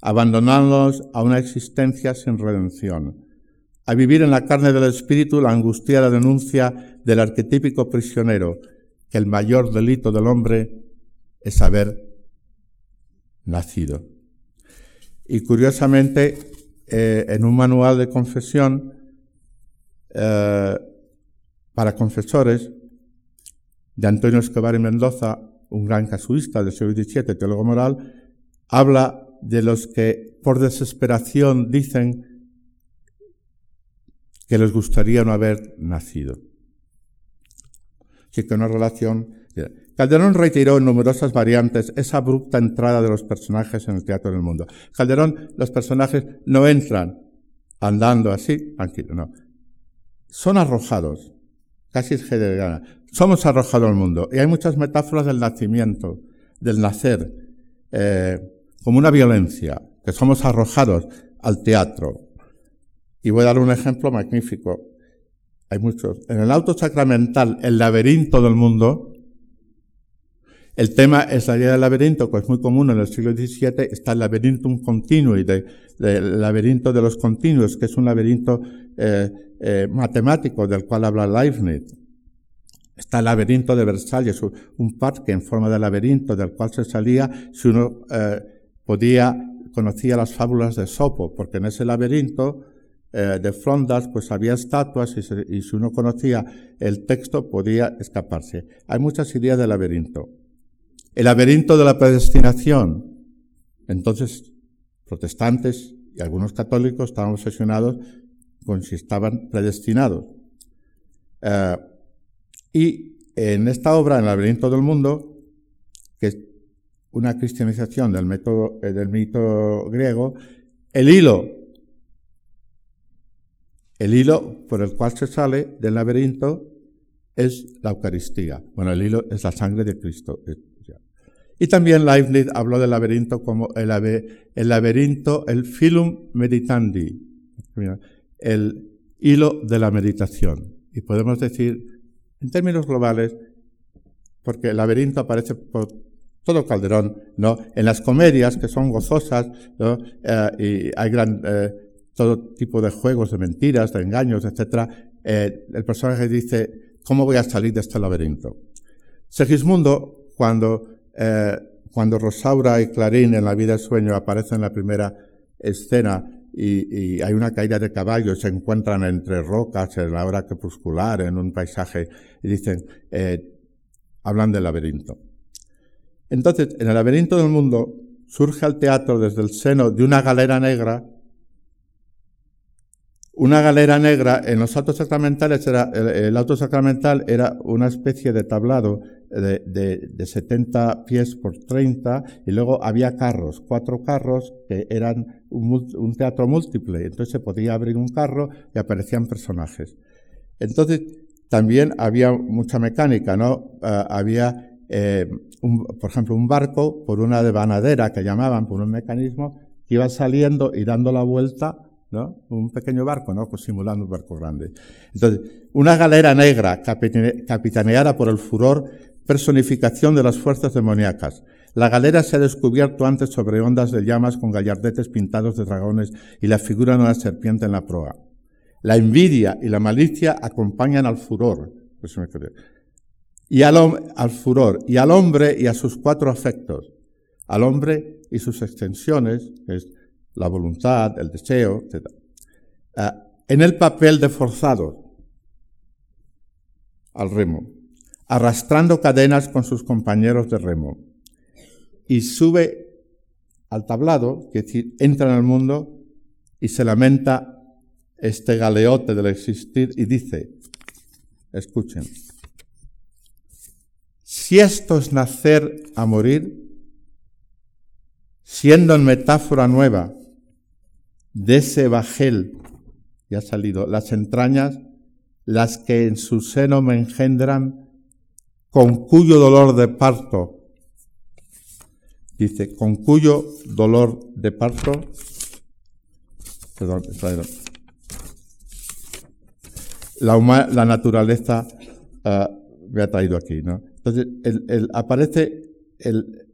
abandonándolos a una existencia sin redención, a vivir en la carne del espíritu la angustiada denuncia del arquetípico prisionero que el mayor delito del hombre es haber nacido. Y curiosamente, eh, en un manual de confesión eh, para confesores de Antonio Escobar y Mendoza, un gran casuista del siglo XVII, teólogo moral, habla de los que por desesperación dicen que les gustaría no haber nacido que una relación. Calderón reiteró en numerosas variantes esa abrupta entrada de los personajes en el teatro del mundo. Calderón, los personajes no entran andando así, tranquilo, no. Son arrojados, casi es gana. Somos arrojados al mundo. Y hay muchas metáforas del nacimiento, del nacer, eh, como una violencia, que somos arrojados al teatro. Y voy a dar un ejemplo magnífico. Hay muchos. En el auto sacramental, el laberinto del mundo, el tema es la idea del laberinto, que es muy común en el siglo XVII, está el laberintum continui, de, el laberinto de los continuos, que es un laberinto eh, eh, matemático del cual habla Leibniz. Está el laberinto de Versalles, un parque en forma de laberinto del cual se salía si uno eh, podía, conocía las fábulas de Sopo, porque en ese laberinto de frondas pues había estatuas y, y si uno conocía el texto podía escaparse. Hay muchas ideas de laberinto. El laberinto de la predestinación. Entonces, protestantes y algunos católicos estaban obsesionados con si estaban predestinados. Eh, y en esta obra, el laberinto del mundo, que es una cristianización del, método, eh, del mito griego, el hilo, el hilo por el cual se sale del laberinto es la Eucaristía. Bueno, el hilo es la sangre de Cristo. Y también Leibniz habló del laberinto como el, laberinto, el filum meditandi, el hilo de la meditación. Y podemos decir, en términos globales, porque el laberinto aparece por todo Calderón, ¿no? En las comedias, que son gozosas, ¿no? Eh, y hay eh, todo tipo de juegos, de mentiras, de engaños, etc. Eh, el personaje dice, ¿cómo voy a salir de este laberinto? Segismundo, cuando cuando Rosaura y Clarín en La vida del sueño aparecen en la primera escena y, hay una caída de caballo, se encuentran entre rocas en la hora crepuscular, en un paisaje, y dicen, eh, hablan del laberinto. Entonces, en el laberinto del mundo surge el teatro desde el seno de una galera negra una galera negra en los autos sacramentales era, el, auto sacramental era una especie de tablado de, de, 70 pies por 30 y luego había carros, cuatro carros que eran un, teatro múltiple. Entonces se podía abrir un carro y aparecían personajes. Entonces también había mucha mecánica, ¿no? Ah, había, eh, por ejemplo, un barco por una devanadera que llamaban, por un mecanismo que iba saliendo y dando la vuelta ¿no? Un pequeño barco, ¿no? Pues simulando un barco grande. Entonces, una galera negra capitaneada por el furor, personificación de las fuerzas demoníacas. La galera se ha descubierto antes sobre ondas de llamas con gallardetes pintados de dragones y la figura de una serpiente en la proa. La envidia y la malicia acompañan al furor. Y al, al furor, y al hombre y a sus cuatro afectos. Al hombre y sus extensiones, que es la voluntad, el deseo, etc. Ah, en el papel de forzado al remo, arrastrando cadenas con sus compañeros de remo, y sube al tablado, que entra en el mundo y se lamenta este galeote del existir y dice, escuchen, si esto es nacer a morir, siendo en metáfora nueva de ese bajel, ya ha salido, las entrañas, las que en su seno me engendran, con cuyo dolor de parto, dice, con cuyo dolor de parto, perdón, la, naturaleza uh, me ha traído aquí, ¿no? Entonces, aparece el,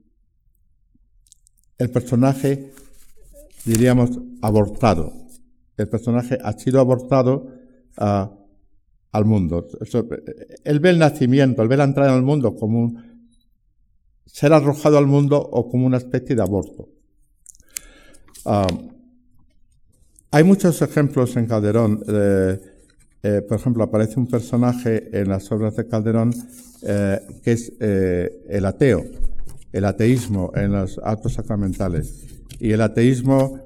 personaje diríamos, abortado. El personaje ha sido abortado ah, al mundo. él ve el nacimiento, él ve la entrada en el mundo como un ser arrojado al mundo o como una especie de aborto. Ah, hay muchos ejemplos en Calderón. Eh, por ejemplo, aparece un personaje en las obras de Calderón eh, que es eh, el ateo, el ateísmo en los actos sacramentales y el ateísmo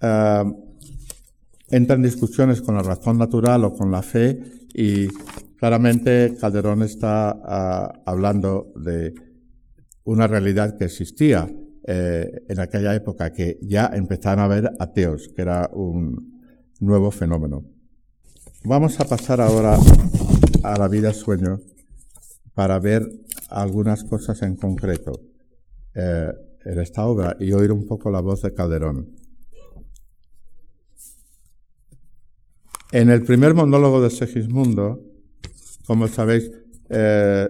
eh, entra en discusiones con la razón natural o con la fe y claramente Calderón está eh, hablando de una realidad que existía eh, en aquella época, que ya empezaron a haber ateos, que era un nuevo fenómeno. Vamos a pasar ahora a la vida sueño para ver algunas cosas en concreto en esta obra y oír un poco la voz de Calderón. En el primer monólogo de Segismundo, como sabéis, eh,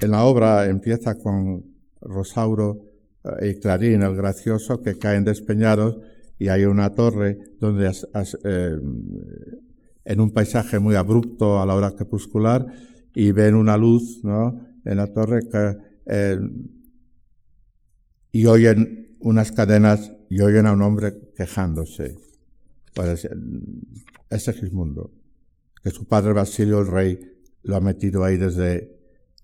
en la obra empieza con Rosauro eh, y Clarín, el gracioso, que caen despeñados y hay una torre donde eh, en un paisaje muy abrupto a la hora crepuscular y ven una luz ¿no? en la torre que, y oyen unas cadenas y oyen a un hombre quejándose. Pues, es Segismundo, que su padre Basilio el rey lo ha metido ahí desde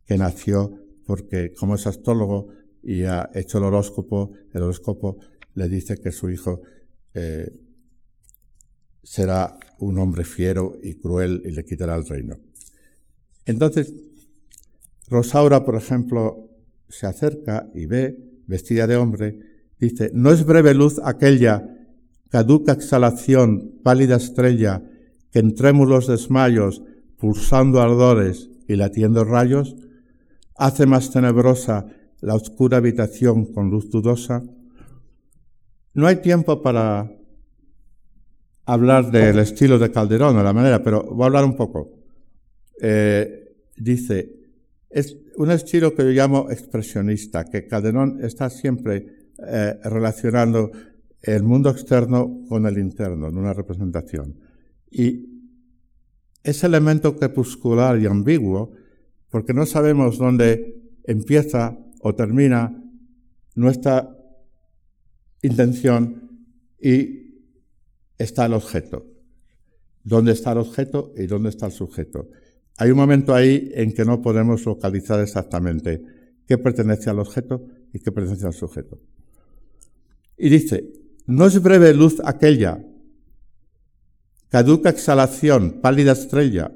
que nació, porque como es astrólogo y ha hecho el horóscopo, el horóscopo le dice que su hijo eh, será un hombre fiero y cruel y le quitará el reino. Entonces, Rosaura, por ejemplo, se acerca y ve, vestida de hombre, dice, no es breve luz aquella, caduca exhalación, pálida estrella, que en trémulos desmayos, pulsando ardores y latiendo rayos, hace más tenebrosa la oscura habitación con luz dudosa. No hay tiempo para hablar del estilo de Calderón o la manera, pero voy a hablar un poco. Eh, dice, es un estilo que yo llamo expresionista, que Calderón está siempre eh, relacionando el mundo externo con el interno en una representación. Y ese elemento crepuscular y ambiguo, porque no sabemos dónde empieza o termina nuestra intención y está el objeto. ¿Dónde está el objeto y dónde está el sujeto? Hay un momento ahí en que no podemos localizar exactamente qué pertenece al objeto y qué pertenece al sujeto. Y dice, no es breve luz aquella caduca exhalación, pálida estrella.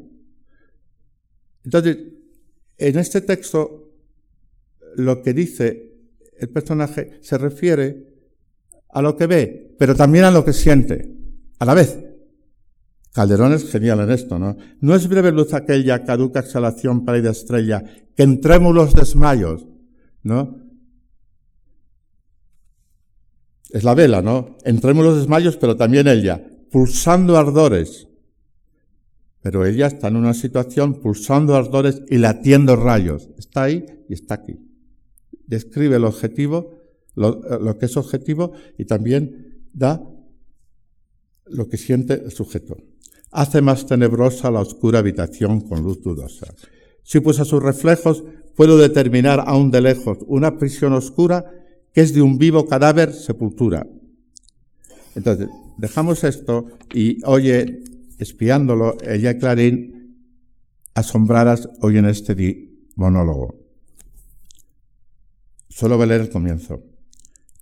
Entonces, en este texto, lo que dice el personaje se refiere a lo que ve, pero también a lo que siente, a la vez. Calderón es genial en esto, ¿no? No es breve luz aquella, caduca exhalación, pálida estrella, que en trémulos desmayos, ¿no? Es la vela, ¿no? En trémulos desmayos, pero también ella pulsando ardores. Pero ella está en una situación pulsando ardores y latiendo rayos. Está ahí y está aquí. Describe el objetivo, lo, que es objetivo y también da lo que siente el sujeto. Hace más tenebrosa la oscura habitación con luz dudosa. Si pues a sus reflejos puedo determinar aún de lejos una prisión oscura que es de un vivo cadáver sepultura. Entonces, dejamos esto y oye, espiándolo, ella y Clarín, asombradas, oyen este monólogo. Solo voy leer el comienzo.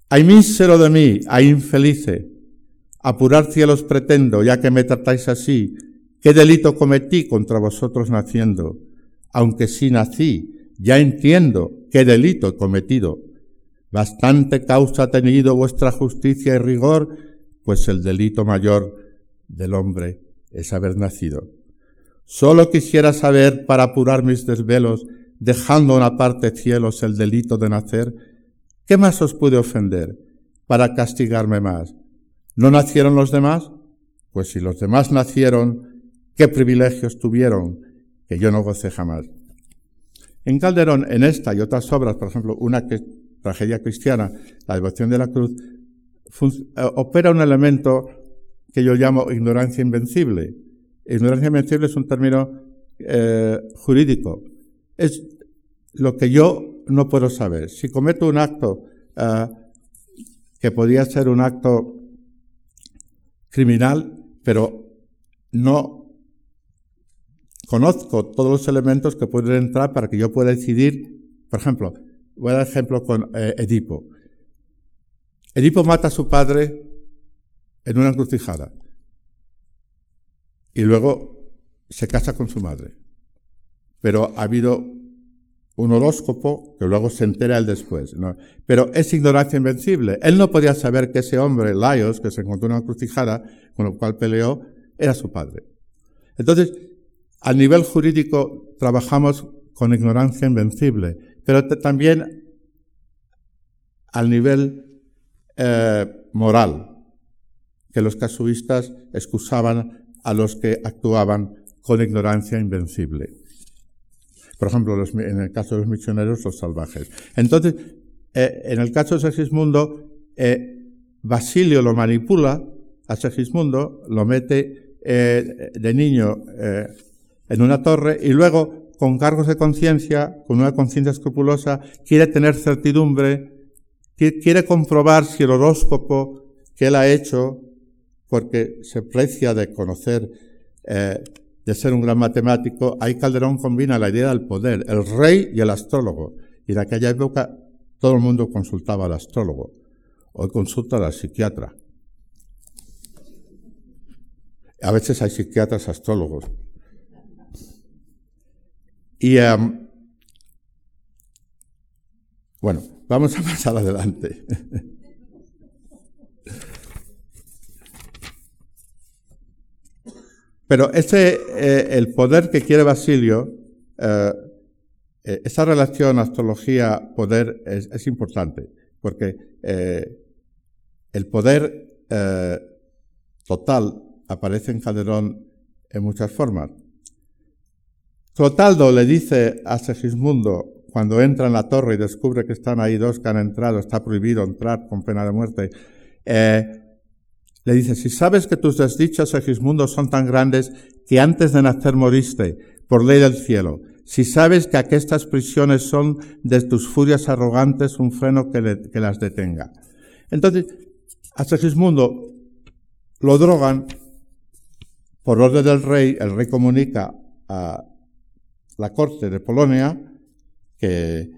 Ay mísero de mí, ay infelice, apurar cielos pretendo, ya que me tratáis así, qué delito cometí contra vosotros naciendo, aunque sí nací, ya entiendo qué delito he cometido. Bastante causa ha tenido vuestra justicia y rigor pues el delito mayor del hombre es haber nacido. Solo quisiera saber, para apurar mis desvelos, dejando una parte cielos el delito de nacer, ¿qué más os pude ofender para castigarme más? ¿No nacieron los demás? Pues si los demás nacieron, ¿qué privilegios tuvieron que yo no gocé jamás? En Calderón, en esta y otras obras, por ejemplo, una que, tragedia cristiana, La devoción de la cruz, eh, opera un elemento que yo llamo ignorancia invencible. Ignorancia invencible es un término eh, jurídico. Es lo que yo no puedo saber. Si cometo un acto eh, que podría ser un acto criminal, pero no conozco todos los elementos que pueden entrar para que yo pueda decidir, por ejemplo, voy a dar ejemplo con Edipo. Edipo mata a su padre en una encrucijada y luego se casa con su madre. Pero ha habido un horóscopo que luego se entera él después. Pero es ignorancia invencible. Él no podía saber que ese hombre, Laios, que se encontró en una encrucijada, con lo cual peleó, era su padre. Entonces, a nivel jurídico trabajamos con ignorancia invencible, pero también al nivel eh, moral, que los casuistas excusaban a los que actuaban con ignorancia invencible. Por ejemplo, en el caso de los misioneros, los salvajes. Entonces, eh, en el caso de Segismundo, eh, Basilio lo manipula a Segismundo, lo mete eh, de niño en una torre y luego, con cargos de conciencia, con una conciencia escrupulosa, quiere tener certidumbre, quiere comprobar si el horóscopo que él ha hecho, porque se precia de conocer, eh, de ser un gran matemático, ahí Calderón combina la idea del poder, el rey y el astrólogo. Y en aquella época todo el mundo consultaba al astrólogo. Hoy consulta al psiquiatra. A veces hay psiquiatras astrólogos. Y em, bueno, vamos a pasar adelante. Pero ese, eh, el poder que quiere Basilio, eh, eh, esa relación astrología-poder es, importante, porque el poder total aparece en Calderón en muchas formas. Clotaldo le dice a Segismundo, cuando entra en la torre y descubre que están ahí dos que han entrado, está prohibido entrar con pena de muerte, le dice, si sabes que tus desdichas, Segismundo, son tan grandes que antes de nacer moriste por ley del cielo, si sabes que aquestas prisiones son de tus furias arrogantes un freno que, que las detenga. Entonces, a Segismundo lo drogan por orden del rey, el rey comunica a la corte de Polonia que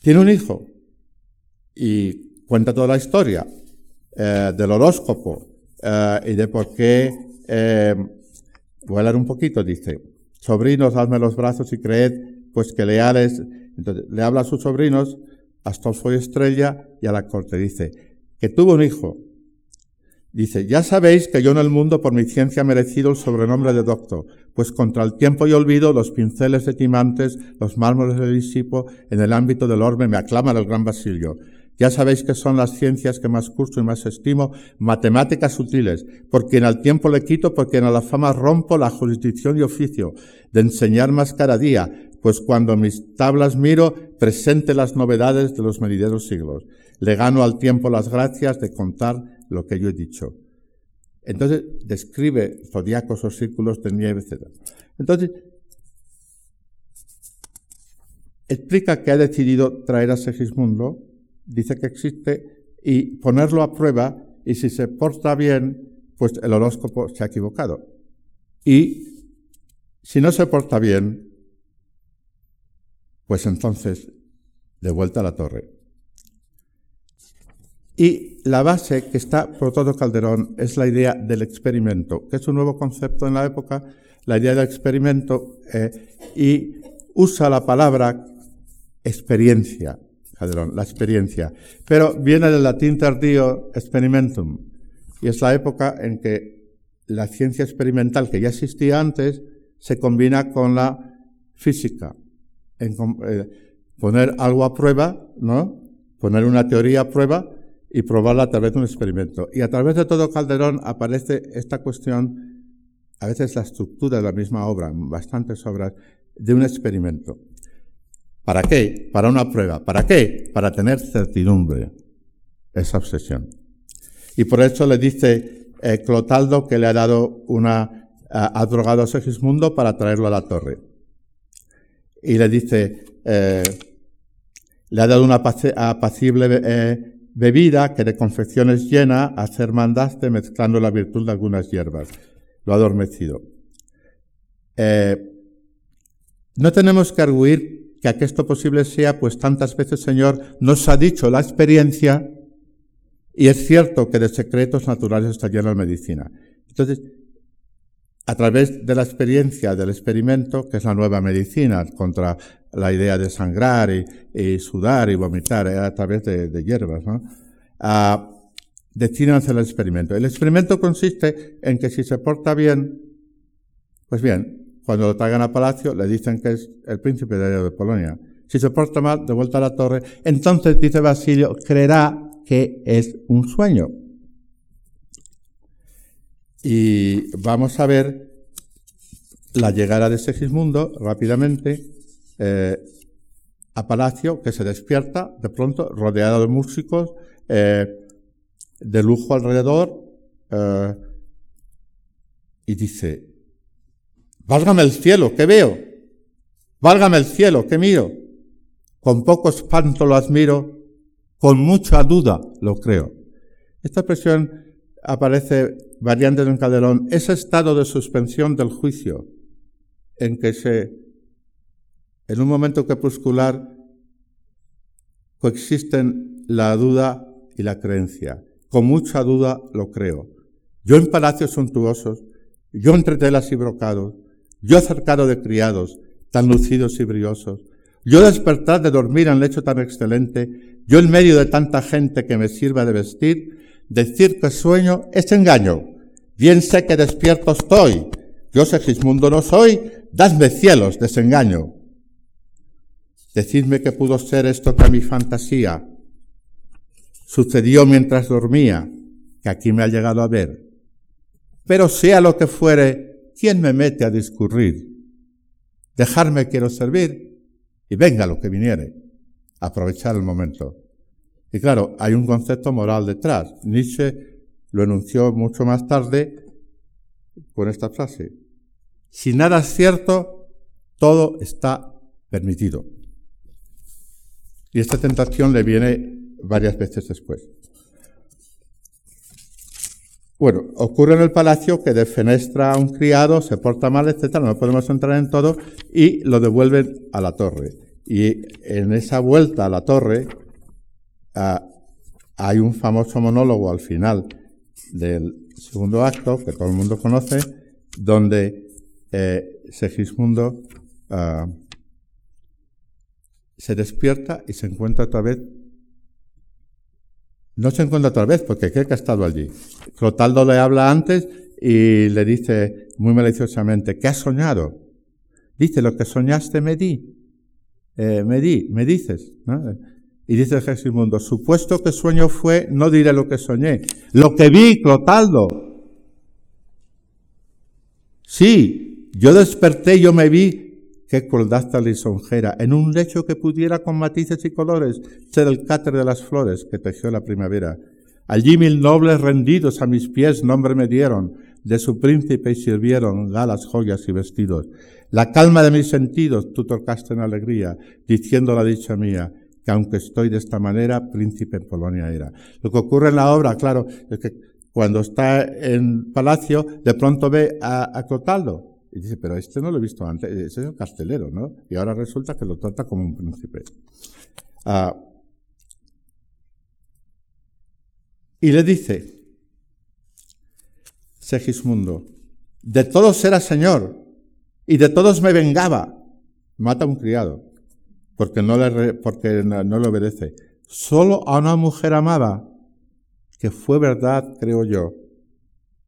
tiene un hijo y cuenta toda la historia. Eh, del horóscopo eh, y de por qué, eh, voy a leer un poquito, dice, sobrinos, dadme los brazos y creed, pues que leales, entonces le habla a sus sobrinos, Astolfo y Estrella, y a la corte dice, que tuvo un hijo. Dice, ya sabéis que yo en el mundo por mi ciencia he merecido el sobrenombre de doctor, pues contra el tiempo y olvido los pinceles de timantes, los mármoles de disipo, en el ámbito del orbe me aclaman el gran Basilio. Ya sabéis que son las ciencias que más curso y más estimo, matemáticas útiles, por quien al tiempo le quito, por quien a la fama rompo la jurisdicción y oficio, de enseñar más cada día, pues cuando mis tablas miro, presente las novedades de los merideros siglos. Le gano al tiempo las gracias de contar lo que yo he dicho. Entonces, describe zodiacos o círculos de nieve, etc. Entonces, explica que ha decidido traer a Segismundo dice que existe y ponerlo a prueba y si se porta bien, pues el horóscopo se ha equivocado. Y si no se porta bien, pues entonces de vuelta a la torre. Y la base que está por todo Calderón es la idea del experimento, que es un nuevo concepto en la época, la idea del experimento, eh, y usa la palabra experiencia la experiencia. Pero viene del latín tardío experimentum, y es la época en que la ciencia experimental que ya existía antes se combina con la física, eh, poner algo a prueba, ¿no? Poner una teoría a prueba y probarla a través de un experimento. Y a través de todo Calderón aparece esta cuestión, a veces la estructura de la misma obra, bastantes obras, de un experimento. ¿Para qué? Para una prueba. ¿Para qué? Para tener certidumbre. Esa obsesión. Y por eso le dice eh, Clotaldo que le ha dado una, ha drogado a Segismundo para traerlo a la torre. Y le dice, eh, le ha dado una apacible eh, bebida que de confecciones llena, a hacer mandaste mezclando la virtud de algunas hierbas. Lo ha adormecido. no tenemos que arguir que esto posible sea, pues tantas veces, Señor, nos ha dicho la experiencia, y es cierto que de secretos naturales está llena la medicina. Entonces, a través de la experiencia, del experimento, que es la nueva medicina, contra la idea de sangrar y, sudar y vomitar, eh, a través de, hierbas, ¿no? Ah, deciden hacer el experimento. El experimento consiste en que si se porta bien, pues bien, cuando lo traigan a palacio, le dicen que es el príncipe de Polonia. Si se porta mal, de vuelta a la torre, entonces, dice Basilio, creerá que es un sueño. Y vamos a ver la llegada de Segismundo rápidamente eh, a Palacio, que se despierta de pronto rodeado de músicos, eh, de lujo alrededor, eh, y dice, válgame el cielo, ¿qué veo? Válgame el cielo, ¿qué miro? Con poco espanto lo admiro, con mucha duda lo creo. Esta expresión aparece variante en Calderón, ese estado de suspensión del juicio en que se, en un momento crepuscular, coexisten la duda y la creencia. Con mucha duda lo creo. Yo en palacios suntuosos, yo entre telas y brocados, yo acercado de criados, tan lucidos y briosos, yo despertar de dormir en lecho tan excelente, yo en medio de tanta gente que me sirva de vestir, decir que sueño es engaño. Bien sé que despierto estoy. Yo Segismundo no soy, dadme cielos, desengaño. Decidme que pudo ser esto que mi fantasía sucedió mientras dormía, que aquí me ha llegado a ver. Pero sea lo que fuere, ¿quién me mete a discurrir? Dejarme quiero servir y venga lo que viniere. Aprovechar el momento. Y claro, hay un concepto moral detrás. Nietzsche lo enunció mucho más tarde con esta frase. Si nada es cierto, todo está permitido. Y esta tentación le viene varias veces después. Bueno, ocurre en el palacio que defenestra a un criado, se porta mal, etcétera, no podemos entrar en todo, y lo devuelven a la torre. Y en esa vuelta a la torre ah, hay un famoso monólogo al final del segundo acto, que todo el mundo conoce, donde eh, Segismundo ah, se despierta y se encuentra otra vez. No se encuentra otra vez porque cree que ha estado allí. Clotaldo le habla antes y le dice muy maliciosamente, ¿qué has soñado? Dice, lo que soñaste me di. Eh, me di, me dices. Y dice Segismundo, supuesto que sueño fue, no diré lo que soñé. Lo que vi, Clotaldo. Sí, yo desperté, yo me vi qué crueldad tan lisonjera, en un lecho que pudiera con matices y colores ser el cáter de las flores que tejió la primavera. Allí mil nobles rendidos a mis pies nombre me dieron, de su príncipe y sirvieron galas, joyas y vestidos. La calma de mis sentidos tú tocaste en alegría, diciendo la dicha mía, que aunque estoy de esta manera, príncipe en Polonia era. Lo que ocurre en la obra, claro, es que cuando está en palacio, de pronto ve a, a y dice, pero este no lo he visto antes, ese es el castelero, ¿no? Y ahora resulta que lo trata como un príncipe. Ah, y le dice, Segismundo, de todos era señor y de todos me vengaba. Mata a un criado porque no le, porque no, no le obedece. Solo a una mujer amaba, que fue verdad, creo yo,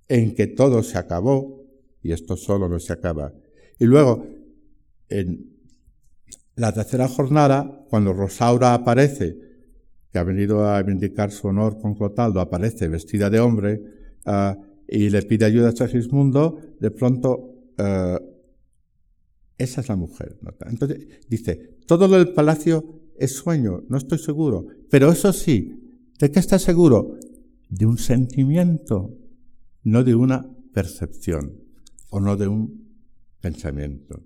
en que todo se acabó y esto solo no se acaba. Y luego, en la tercera jornada, cuando Rosaura aparece, que ha venido a vindicar su honor con Clotaldo, aparece vestida de hombre uh, y le pide ayuda a Segismundo, de pronto, uh, esa es la mujer. Entonces, dice, todo lo del palacio es sueño, no estoy seguro, pero eso sí, ¿de qué está seguro? De un sentimiento, no de una percepción o no de un pensamiento.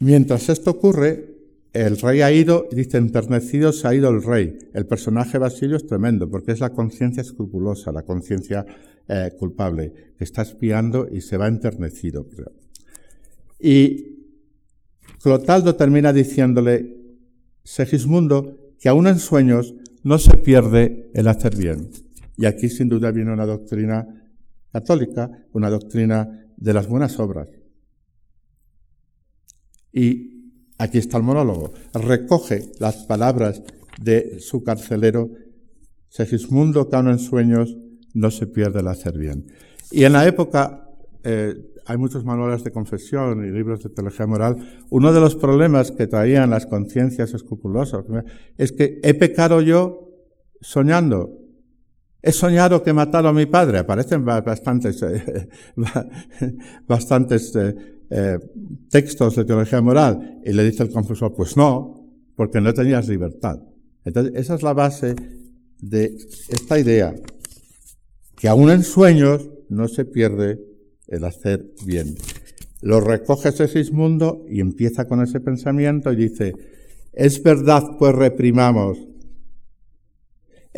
Mientras esto ocurre, el rey ha ido, dice, enternecido se ha ido el rey. El personaje Basilio es tremendo porque es la conciencia escrupulosa, la conciencia eh, culpable, que está espiando y se va enternecido. Y Clotaldo termina diciéndole, Segismundo, que aún en sueños no se pierde el hacer bien. Y aquí sin duda viene una doctrina católica, una doctrina de las buenas obras. Y aquí está el monólogo. Recoge las palabras de su carcelero, Segismundo, aún en sueños no se pierde el hacer bien. Y en la época eh, hay muchos manuales de confesión y libros de teología moral. Uno de los problemas que traían las conciencias escrupulosas es que he pecado yo soñando He soñado que he matado a mi padre. Aparecen bastantes, eh, eh, eh, textos de teología moral. Y le dice el confesor, pues no, porque no tenías libertad. Entonces, esa es la base de esta idea, que aún en sueños no se pierde el hacer bien. Lo recoge Segismundo y empieza con ese pensamiento y dice, es verdad pues reprimamos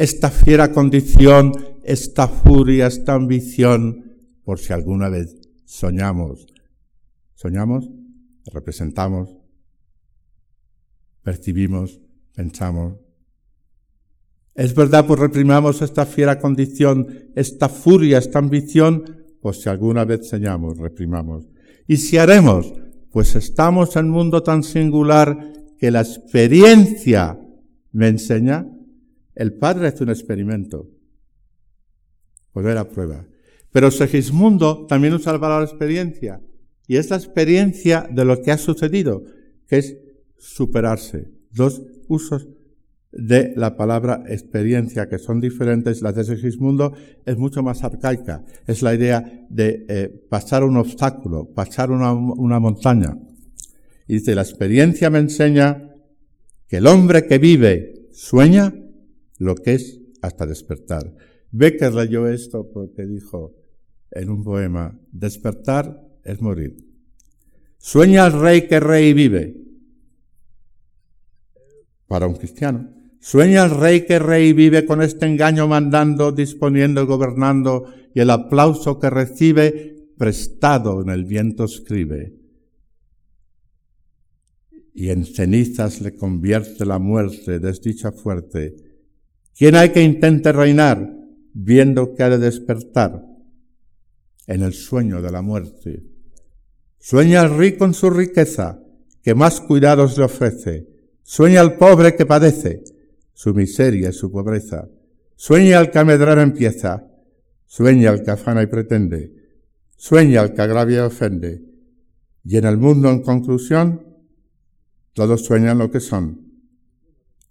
esta fiera condición, esta furia, esta ambición, por si alguna vez soñamos. Soñamos, representamos, percibimos, pensamos. Es verdad, pues reprimamos esta fiera condición, esta furia, esta ambición, pues si alguna vez soñamos, reprimamos. Y si haremos, pues estamos en un mundo tan singular que la experiencia me enseña el padre hace un experimento. Poner a prueba. Pero Segismundo también usa la palabra experiencia. Y es la experiencia de lo que ha sucedido, que es superarse. Dos usos de la palabra experiencia que son diferentes. La de Segismundo es mucho más arcaica. Es la idea de eh, pasar un obstáculo, pasar una, una montaña. Y dice, la experiencia me enseña que el hombre que vive sueña lo que es hasta despertar. Becker leyó esto porque dijo en un poema, despertar es morir. Sueña el rey que rey vive. Para un cristiano. Sueña el rey que rey vive con este engaño mandando, disponiendo, gobernando y el aplauso que recibe prestado en el viento escribe. Y en cenizas le convierte la muerte, desdicha fuerte, ¿Quién hay que intente reinar viendo que ha de despertar en el sueño de la muerte? Sueña el rico en su riqueza, que más cuidados le ofrece. Sueña el pobre que padece su miseria y su pobreza. Sueña el que a medrar empieza. Sueña el que afana y pretende. Sueña el que agravia y ofende. Y en el mundo, en conclusión, todos sueñan lo que son,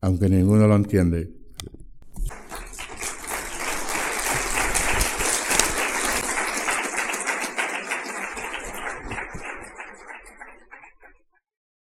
aunque ninguno lo entiende.